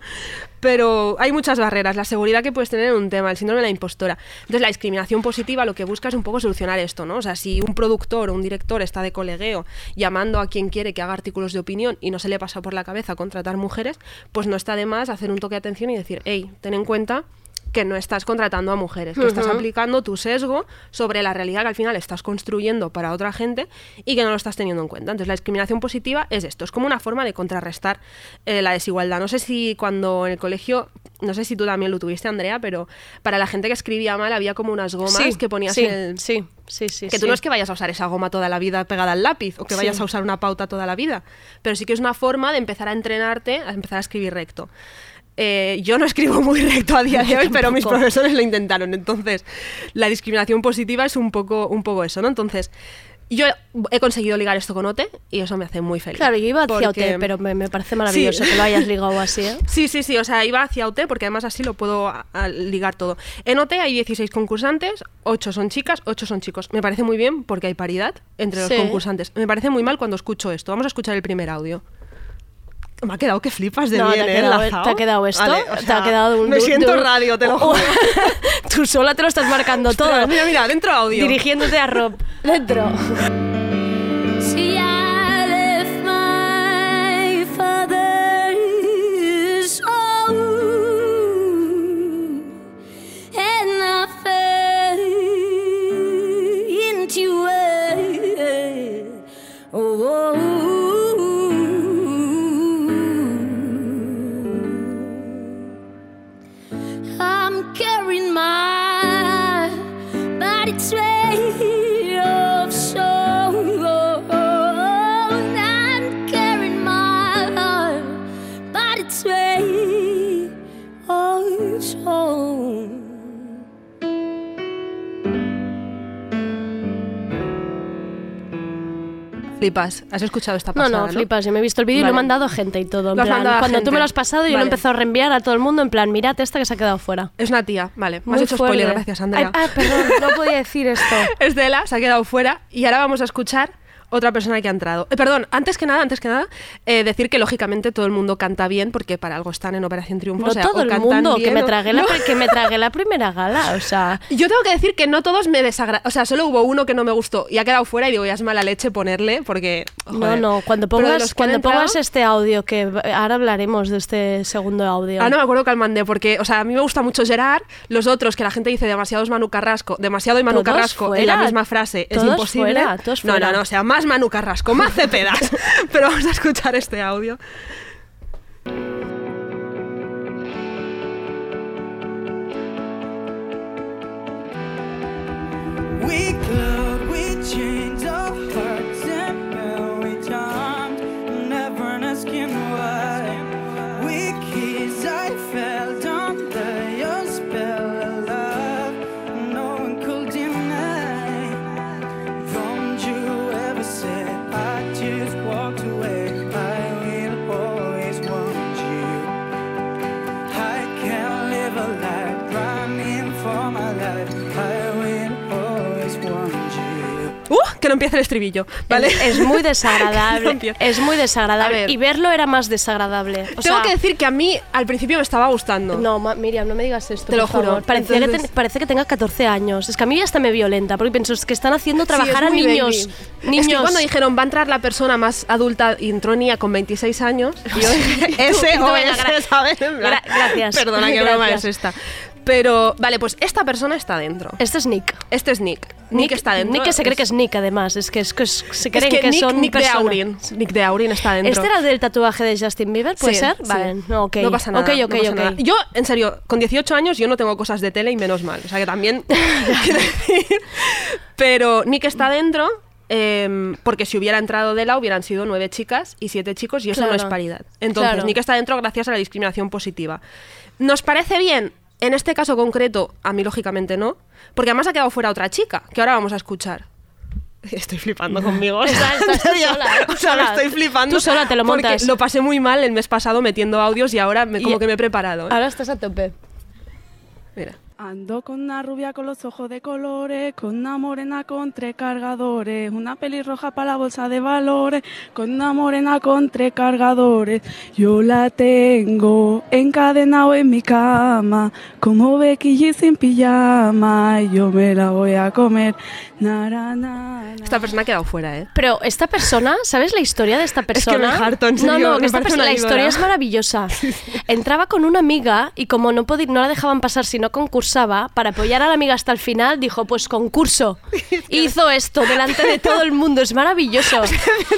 Pero hay muchas barreras. La seguridad que puedes tener en un tema, el síndrome de la impostora. Entonces, la discriminación positiva lo que busca es un poco solucionar esto, ¿no? O sea, si un productor o un director está de colegueo llamando a quien quiere que haga artículos de opinión y no se le pasa por la cabeza contratar mujeres, pues no está de más hacer un toque de atención y decir, hey, ten en cuenta que no estás contratando a mujeres, que estás aplicando tu sesgo sobre la realidad que al final estás construyendo para otra gente y que no lo estás teniendo en cuenta. Entonces la discriminación positiva es esto, es como una forma de contrarrestar eh, la desigualdad. No sé si cuando en el colegio, no sé si tú también lo tuviste, Andrea, pero para la gente que escribía mal había como unas gomas Sí, que ponías sí, en el... Sí, sí, sí. Que sí. tú no es que vayas a usar esa goma toda la vida pegada al lápiz o que vayas a usar una pauta toda la vida, pero sí que es una forma de empezar a entrenarte, a empezar a escribir recto. Eh, yo no escribo muy recto a día de hoy, pero mis profesores lo intentaron. Entonces, la discriminación positiva es un poco, un poco eso, ¿no? Entonces, yo he conseguido ligar esto con OTE y eso me hace muy feliz. Claro, yo iba hacia Porque- OT, pero me, me parece maravilloso Sí. que lo hayas ligado así, ¿eh? Sí, sí, sí, o sea, iba hacia OT porque además así lo puedo a- a ligar todo. En OT hay 16 concursantes, 8 son chicas, 8 son chicos. Me parece muy bien porque hay paridad entre Sí. los concursantes. Me parece muy mal cuando escucho esto. Vamos a escuchar el primer audio. Me ha quedado que flipas de No, bien, te ha ¿eh? quedado- enlazado. te ha quedado esto, Vale, o te ha quedado un... Me siento radio, te lo Oh, juro. Tú sola te lo estás marcando todo. Mira, mira, dentro audio. Dirigiéndote a Rob. Dentro. See, I'm carrying my body tray Flipas. ¿Has escuchado esta No, pasada, no, flipas. Yo me he visto el vídeo y lo he mandado a gente y todo. en Lo has plan, mandado a cuando tú me lo has pasado, yo lo he Vale. empezado a reenviar a todo el mundo en plan, mirad esta que se ha quedado fuera. Es una tía, vale. Me Muy has hecho fuerte. spoiler, gracias, Andrea. Ay, ah, perdón, no podía decir esto. Estela se ha quedado fuera y ahora vamos a escuchar otra persona que ha entrado. Eh, perdón, antes que nada, antes que nada, eh, decir que lógicamente todo el mundo canta bien porque para algo están en Operación Triunfo. No o sea, todo o el mundo, que me, o- tragué la, No. que me tragué la primera gala, o sea... Yo tengo que decir que no todos me desagradaron. O sea, solo hubo uno que no me gustó y ha quedado fuera y digo, ya es mala leche ponerle porque. No, joder. no, cuando pongas, que cuando entrado- pongas este audio, que ahora hablaremos de este segundo audio. Ah, no me acuerdo cuál mandé, porque, o sea, a mí me gusta mucho Gerard, los otros que la gente dice demasiados Manu Carrasco, demasiado y Manu Todos Carrasco en la fuera, misma frase, es imposible. fuera, todos no, fuera. no, no, o sea, más Manu Carrasco, más cepedas. Pero vamos a escuchar este audio. We Que no empiece el estribillo, ¿vale? Es, es muy no desagradable. es muy desagradable. Ver. Y verlo era más desagradable. O Tengo sea, que decir que a mí al principio me estaba gustando. No, Miriam, no me digas esto. Te lo favor. juro. Parecía que parece que tenga 14 años. Es que a mí hasta me violenta, porque pienso es que están haciendo trabajar Sí, a niños. baby. Niños. Es que cuando dijeron va a entrar la persona más adulta y entró Nia con 26 años, y yo ese o ese, ¿sabes? Gra- gracias. Perdona, qué broma es esta. Pero, vale, pues esta persona está dentro. Este es Nick. Este es Nick. Nick, está dentro. Nick que se cree que es Nick, además. Es que, es que se creen es que, que, Nick, son Nick de. Aurin. Nick de Aurin está dentro. ¿Este era del tatuaje de Justin Bieber? ¿Puede Sí, ser? sí. Vale, no. No pasa nada. Ok, no ok, pasa ok. nada. Yo, en serio, con 18 años yo no tengo cosas de tele y menos mal. O sea que también. Pero Nick está dentro. em, porque si hubiera entrado de la hubieran sido nueve chicas y siete chicos y eso no es paridad. Entonces, Claro. Nick está dentro gracias a la discriminación positiva. ¿Nos parece bien? En este caso concreto, a mí lógicamente no, porque además ha quedado fuera otra chica, que ahora vamos a escuchar. Estoy flipando conmigo. Estás- estás tú En serio. sola, ¿eh? O sea, Sola. estoy flipando. Tú sola te lo porque montas. Lo pasé muy mal el mes pasado metiendo audios y ahora me, como Y- que me he preparado. ¿eh? Ahora estás a tope. Mira. Ando con una rubia con los ojos de colores, con una morena con tres cargadores, una pelirroja para la bolsa de valores, con una morena con tres cargadores. Yo la tengo encadenado en mi cama, como Becky G sin pijama, y yo me la voy a comer. Na, na, na, na. Esta persona ha quedado fuera, ¿eh? Pero esta persona, ¿sabes la historia de esta que me persona? harto, en no, serio, no, me que esta persona, la historia es maravillosa. Entraba con una amiga y como no, podía, no la dejaban pasar si no concursaba, para apoyar a la amiga hasta el final, dijo, pues concurso. Hizo esto delante de todo el mundo, es maravilloso.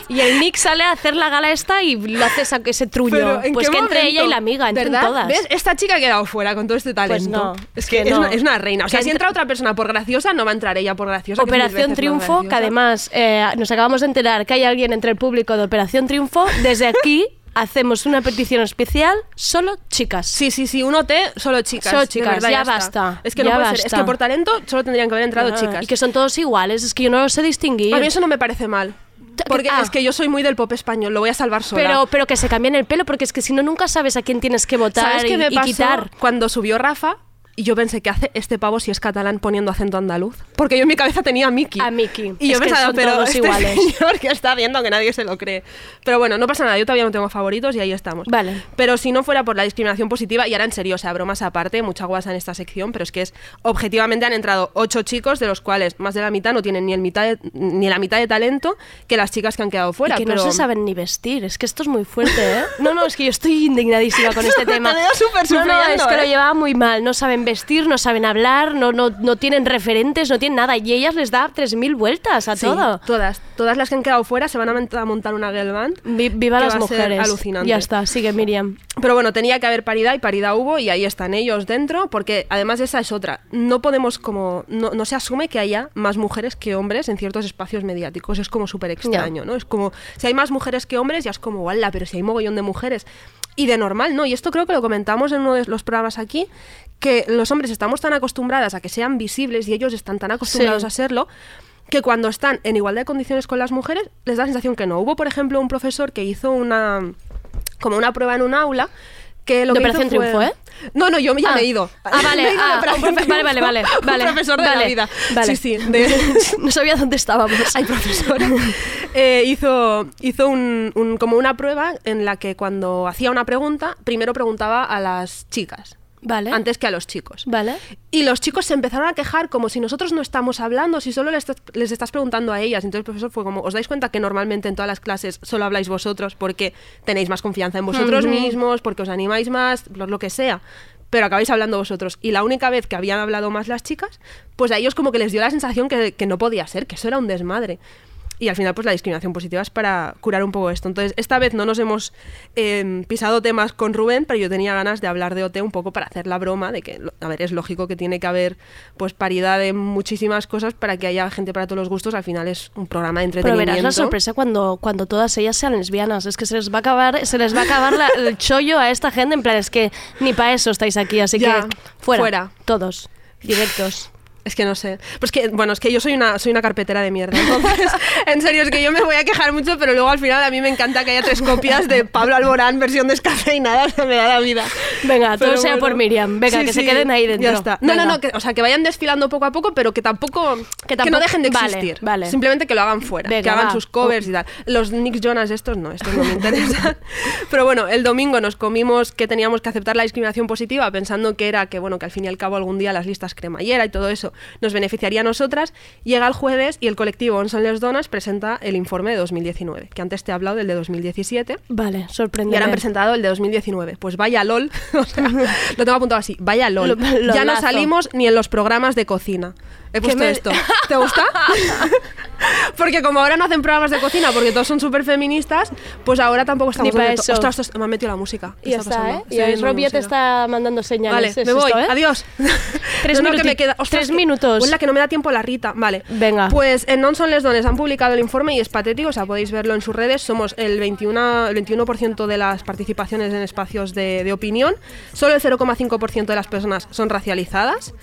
Y el Nick sale a hacer la gala esta y lo hace ese truño. Pero, ¿en pues que entre momento? ella y la amiga, ¿Verdad? todas. ¿Ves? Esta chica ha quedado fuera con todo este talento. no, es que, que es, una, es una reina. O sea, Que si entra- otra persona por graciosa, no va a entrar ella por graciosa. Operación Triunfo, que además eh, nos acabamos de enterar que hay alguien entre el público de Operación Triunfo. Desde aquí hacemos una petición especial, solo chicas. Sí, sí, sí, un OT, solo chicas. Solo chicas, verdad, ya, está. basta. Es que ya no puede ser. Es que por talento solo tendrían que haber entrado Ah, chicas. Y que son todos iguales, es que yo no lo sé distinguir. A mí eso no me parece mal. Porque ah. es que yo soy muy del pop español, lo voy a salvar sola. pero, pero que se cambien el pelo, porque es que si no, nunca sabes a quién tienes que votar ¿Sabes y, qué me y pasó quitar. cuando subió Rafa? Y yo pensé, ¿qué hace este pavo si es catalán poniendo acento andaluz? Porque yo en mi cabeza tenía a Miki. A Miki. Y yo Es que pensaba, son pero todos este iguales. señor que está viendo que nadie se lo cree. Pero bueno, no pasa nada, yo todavía no tengo favoritos y ahí estamos. Vale. Pero si no fuera por la discriminación positiva, y ahora en serio, o sea, bromas aparte, mucha guasa en esta sección, pero es que es, objetivamente han entrado ocho chicos, de los cuales más de la mitad no tienen ni, el mitad de- ni la mitad de talento que las chicas que han quedado fuera. y que pero... no se saben ni vestir, es que esto es muy fuerte, ¿eh? No, no, es que yo estoy indignadísima con este Te tema. veo súper no, no, es que lo ¿eh? llevaba muy mal, no saben vestir, no saben hablar, no, no, no tienen referentes, no tienen nada, y ellas les da 3.000 vueltas a Sí, todo. Todas, todas las que han quedado fuera se van a mont- a montar una girl band. Vi- viva que las va a ser mujeres. alucinante. Ya está, sigue Miriam. Pero bueno, tenía que haber paridad y paridad hubo y ahí están ellos dentro, porque además esa es otra. No podemos como, no, no se asume que haya más mujeres que hombres en ciertos espacios mediáticos. Es como súper extraño, ¿no? Es como, si hay más mujeres que hombres, ya es como, ¡wala! Pero si hay mogollón de mujeres. Y de normal, ¿no? Y esto creo que lo comentamos en uno de los programas aquí, que los hombres estamos tan acostumbradas a que sean visibles y ellos están tan acostumbrados Sí. a serlo que cuando están en igualdad de condiciones con las mujeres les da la sensación que no. Hubo, por ejemplo, un profesor que hizo una como una prueba en un aula que lo ¿De que Operación hizo fue- Triunfo, eh? No, no, yo ya Ah. me he ido. Ah, vale, ido ah, vale, vale, vale. Un profesor de vale, la vida. Vale. Sí, sí. de- no sabía dónde estábamos. Ay, profesora. Eh, hizo hizo un, un- como una prueba en la que cuando hacía una pregunta, primero preguntaba a las chicas. Vale. Antes que a los chicos. Vale. Y los chicos se empezaron a quejar como si nosotros no estamos hablando, si solo les, estás- les estás preguntando a ellas. Entonces el profesor fue como, ¿os dais cuenta que normalmente en todas las clases solo habláis vosotros porque tenéis más confianza en vosotros mismos, porque os animáis más, lo, lo que sea? Pero acabáis hablando vosotros. Y la única vez que habían hablado más las chicas, pues a ellos como que les dio la sensación que, que no podía ser, que eso era un desmadre. Y al final, pues la discriminación positiva es para curar un poco esto. Entonces, esta vez no nos hemos eh, pisado temas con Rubén, pero yo tenía ganas de hablar de OT un poco para hacer la broma de que, a ver, es lógico que tiene que haber pues paridad en muchísimas cosas para que haya gente para todos los gustos. Al final es un programa de Pero entretenimiento. verás la sorpresa cuando, cuando todas ellas sean lesbianas. Es que se les va a acabar, se les va a acabar la- el chollo a esta gente. En plan, es que ni para eso estáis aquí, así Ya, que fuera. fuera. Todos. Directos. Es que no sé. Pues que, bueno, es que yo soy una, soy una carpetera de mierda. Entonces, en serio, es que yo me voy a quejar mucho, pero luego al final a mí me encanta que haya tres copias de Pablo Alborán, versión descafeinada, se me da la vida. Venga, todo Pero sea por Miriam. Venga, Sí, que se queden ahí dentro. Ya está. No, no, Venga. no, que, o sea, que vayan desfilando poco a poco, pero que tampoco, que, no tampoco- dejen de existir. vale. Simplemente que lo hagan fuera, Venga, que hagan va. sus covers y tal. Los Nick Jonas estos no, estos no me interesan. pero bueno, el domingo nos comimos que teníamos que aceptar la discriminación positiva pensando que era que, bueno, que al fin y al cabo algún día las listas cremallera y todo eso nos beneficiaría a nosotras. Llega el jueves y el colectivo On Son les Donas presenta el informe de 2019, que antes te he hablado del de 2017. Vale, Y sorprendente. ahora han presentado el de 2019. Pues vaya LOL. o sea, lo tengo apuntado así. Vaya LOL. Lo- ya no salimos ni en los programas de cocina. He puesto me- esto. ¿Te gusta? porque como ahora no hacen programas de cocina porque todos son súper feministas, pues ahora tampoco estamos Ni pa' donde to- eso. Ostras, ostras, me ha metido la música. ¿Qué Y ya está, pasando? ¿eh? Y ahí la Robbie te está mandando señales. Vale, Es me voy. esto, ¿eh? Adiós. Tres No, no, que minuti- me queda. Ostras, tres minutos. Hola, que no me da tiempo la Rita. Vale. Venga. Pues en Non Son Les Dones han publicado el informe y es patético, o sea, podéis verlo en sus redes. Somos el 21%, el 21 de las participaciones en espacios de, de opinión. Solo el 0,5% de las personas son racializadas.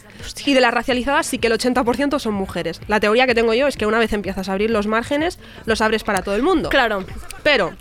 Y de las racializadas sí que el 80% son mujeres. La teoría que tengo yo es que una vez empiezas a abrir los márgenes, los abres para todo el mundo. Claro. Pero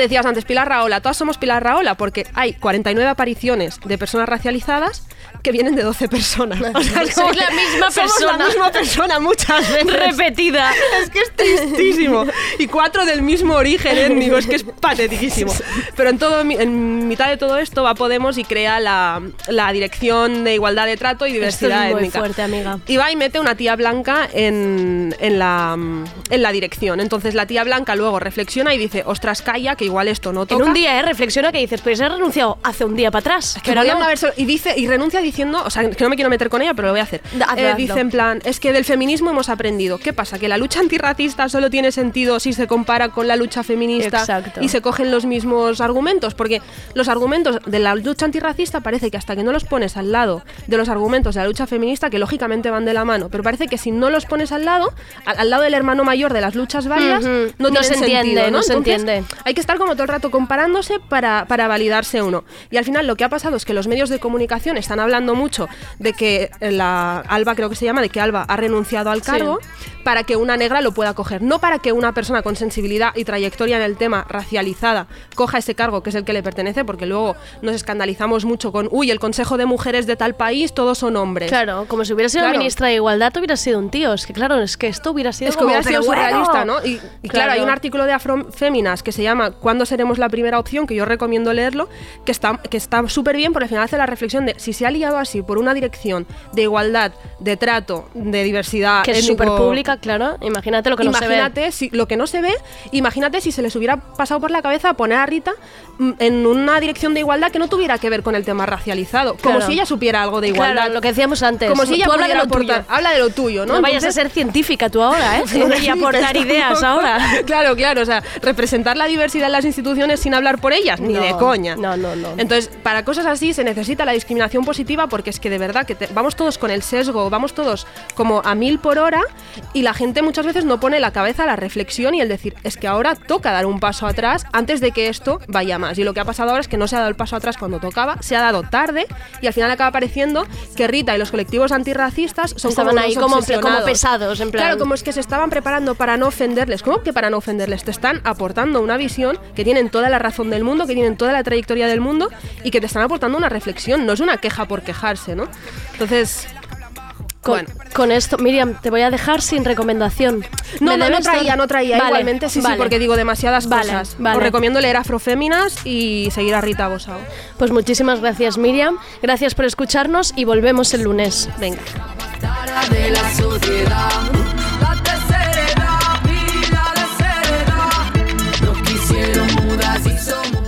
te decías antes Pilar Raola, todas somos Pilar Raola porque hay 49 apariciones de personas racializadas que vienen de 12 personas. O sea, es como la misma somos persona. la misma persona muchas veces. Repetida. Es que es tristísimo. Y cuatro del mismo origen étnico, es que es pateticísimo. Pero en, todo, en mitad de todo esto va Podemos y crea la, la Dirección de Igualdad de Trato y Esto Diversidad es muy Étnica. fuerte, amiga. Y va y mete una tía blanca en, en la, en la dirección. Entonces la tía blanca luego reflexiona y dice, ostras, calla, que igual esto no toca. En un día, ¿eh? Reflexiona que dices, pues he renunciado hace un día para atrás. Que pero no. haber solo- y dice y renuncia diciendo, o sea, que no me quiero meter con ella, pero lo voy a hacer. Da- Eh, dice en plan, es que del feminismo hemos aprendido. ¿Qué pasa? Que la lucha antirracista solo tiene sentido si se compara con la lucha feminista Exacto. y se cogen los mismos argumentos, porque los argumentos de la lucha antirracista parece que hasta que no los pones al lado de los argumentos de la lucha feminista, que lógicamente van de la mano, pero parece que si no los pones al lado, al, al lado del hermano mayor de las luchas Ujú. no, No se entiende, sentido, no se entiende. hay que estar como todo el rato comparándose para, para validarse uno. Y al final lo que ha pasado es que los medios de comunicación están hablando mucho de que la Alba, creo que se llama, de que Alba ha renunciado al Sí. cargo para que una negra lo pueda coger. No para que una persona con sensibilidad y trayectoria en el tema racializada coja ese cargo que es el que le pertenece, porque luego nos escandalizamos mucho con, uy, el Consejo de Mujeres de tal país, todos son hombres. Claro, como si hubiera sido Claro. ministra de Igualdad, hubiera sido un tío. Es que claro, es que esto hubiera sido Es que como, hubiera sido pero bueno. surrealista, ¿no? Y, y claro. hay un artículo de Afroféminas que se llama ¿Cuándo seremos la primera opción? que yo recomiendo leerlo, que está que está súper bien, porque al final hace la reflexión de si se ha liado así por una dirección de igualdad, de trato, de diversidad, Que es súper pública, claro. Imagínate lo que no se ve. imagínate si lo que no se ve, imagínate si se les hubiera pasado por la cabeza poner a Rita mm, en una dirección de igualdad que no tuviera que ver con el tema racializado, como si ella supiera algo de igualdad. Claro, lo que decíamos antes. Como si ella habla de lo tuyo. habla de lo tuyo, ¿no? No, vayas a ser científica tú ahora, ¿eh? y aportar ideas ahora. claro, claro, o sea, representar la diversidad las instituciones sin hablar por ellas, ni No, de coña. No, no, no. Entonces, para cosas así se necesita la discriminación positiva porque es que de verdad que te- vamos todos con el sesgo, vamos todos como a mil por hora y la gente muchas veces no pone la cabeza a la reflexión y el decir, es que ahora toca dar un paso atrás antes de que esto vaya más. Y lo que ha pasado ahora es que no se ha dado el paso atrás cuando tocaba, se ha dado tarde y al final acaba pareciendo que Rita y los colectivos antirracistas son Estaban como ahí como- como pesados, en plan- Claro, como es que se estaban preparando para no ofenderles. ¿Cómo que para no ofenderles? Te están aportando una visión que tienen toda la razón del mundo, que tienen toda la trayectoria del mundo y que te están aportando una reflexión. No es una queja por quejarse, ¿no? Entonces, Con, con esto, Miriam, te voy a dejar sin recomendación. no, no, no traía, no traía. Vale, Igualmente, sí, vale. sí, porque digo demasiadas Vale, cosas. vale. Os recomiendo leer Afroféminas y seguir a Rita Bosao. Pues muchísimas gracias, Miriam. Gracias por escucharnos y volvemos el lunes. Venga. de la sociedad. Así somos.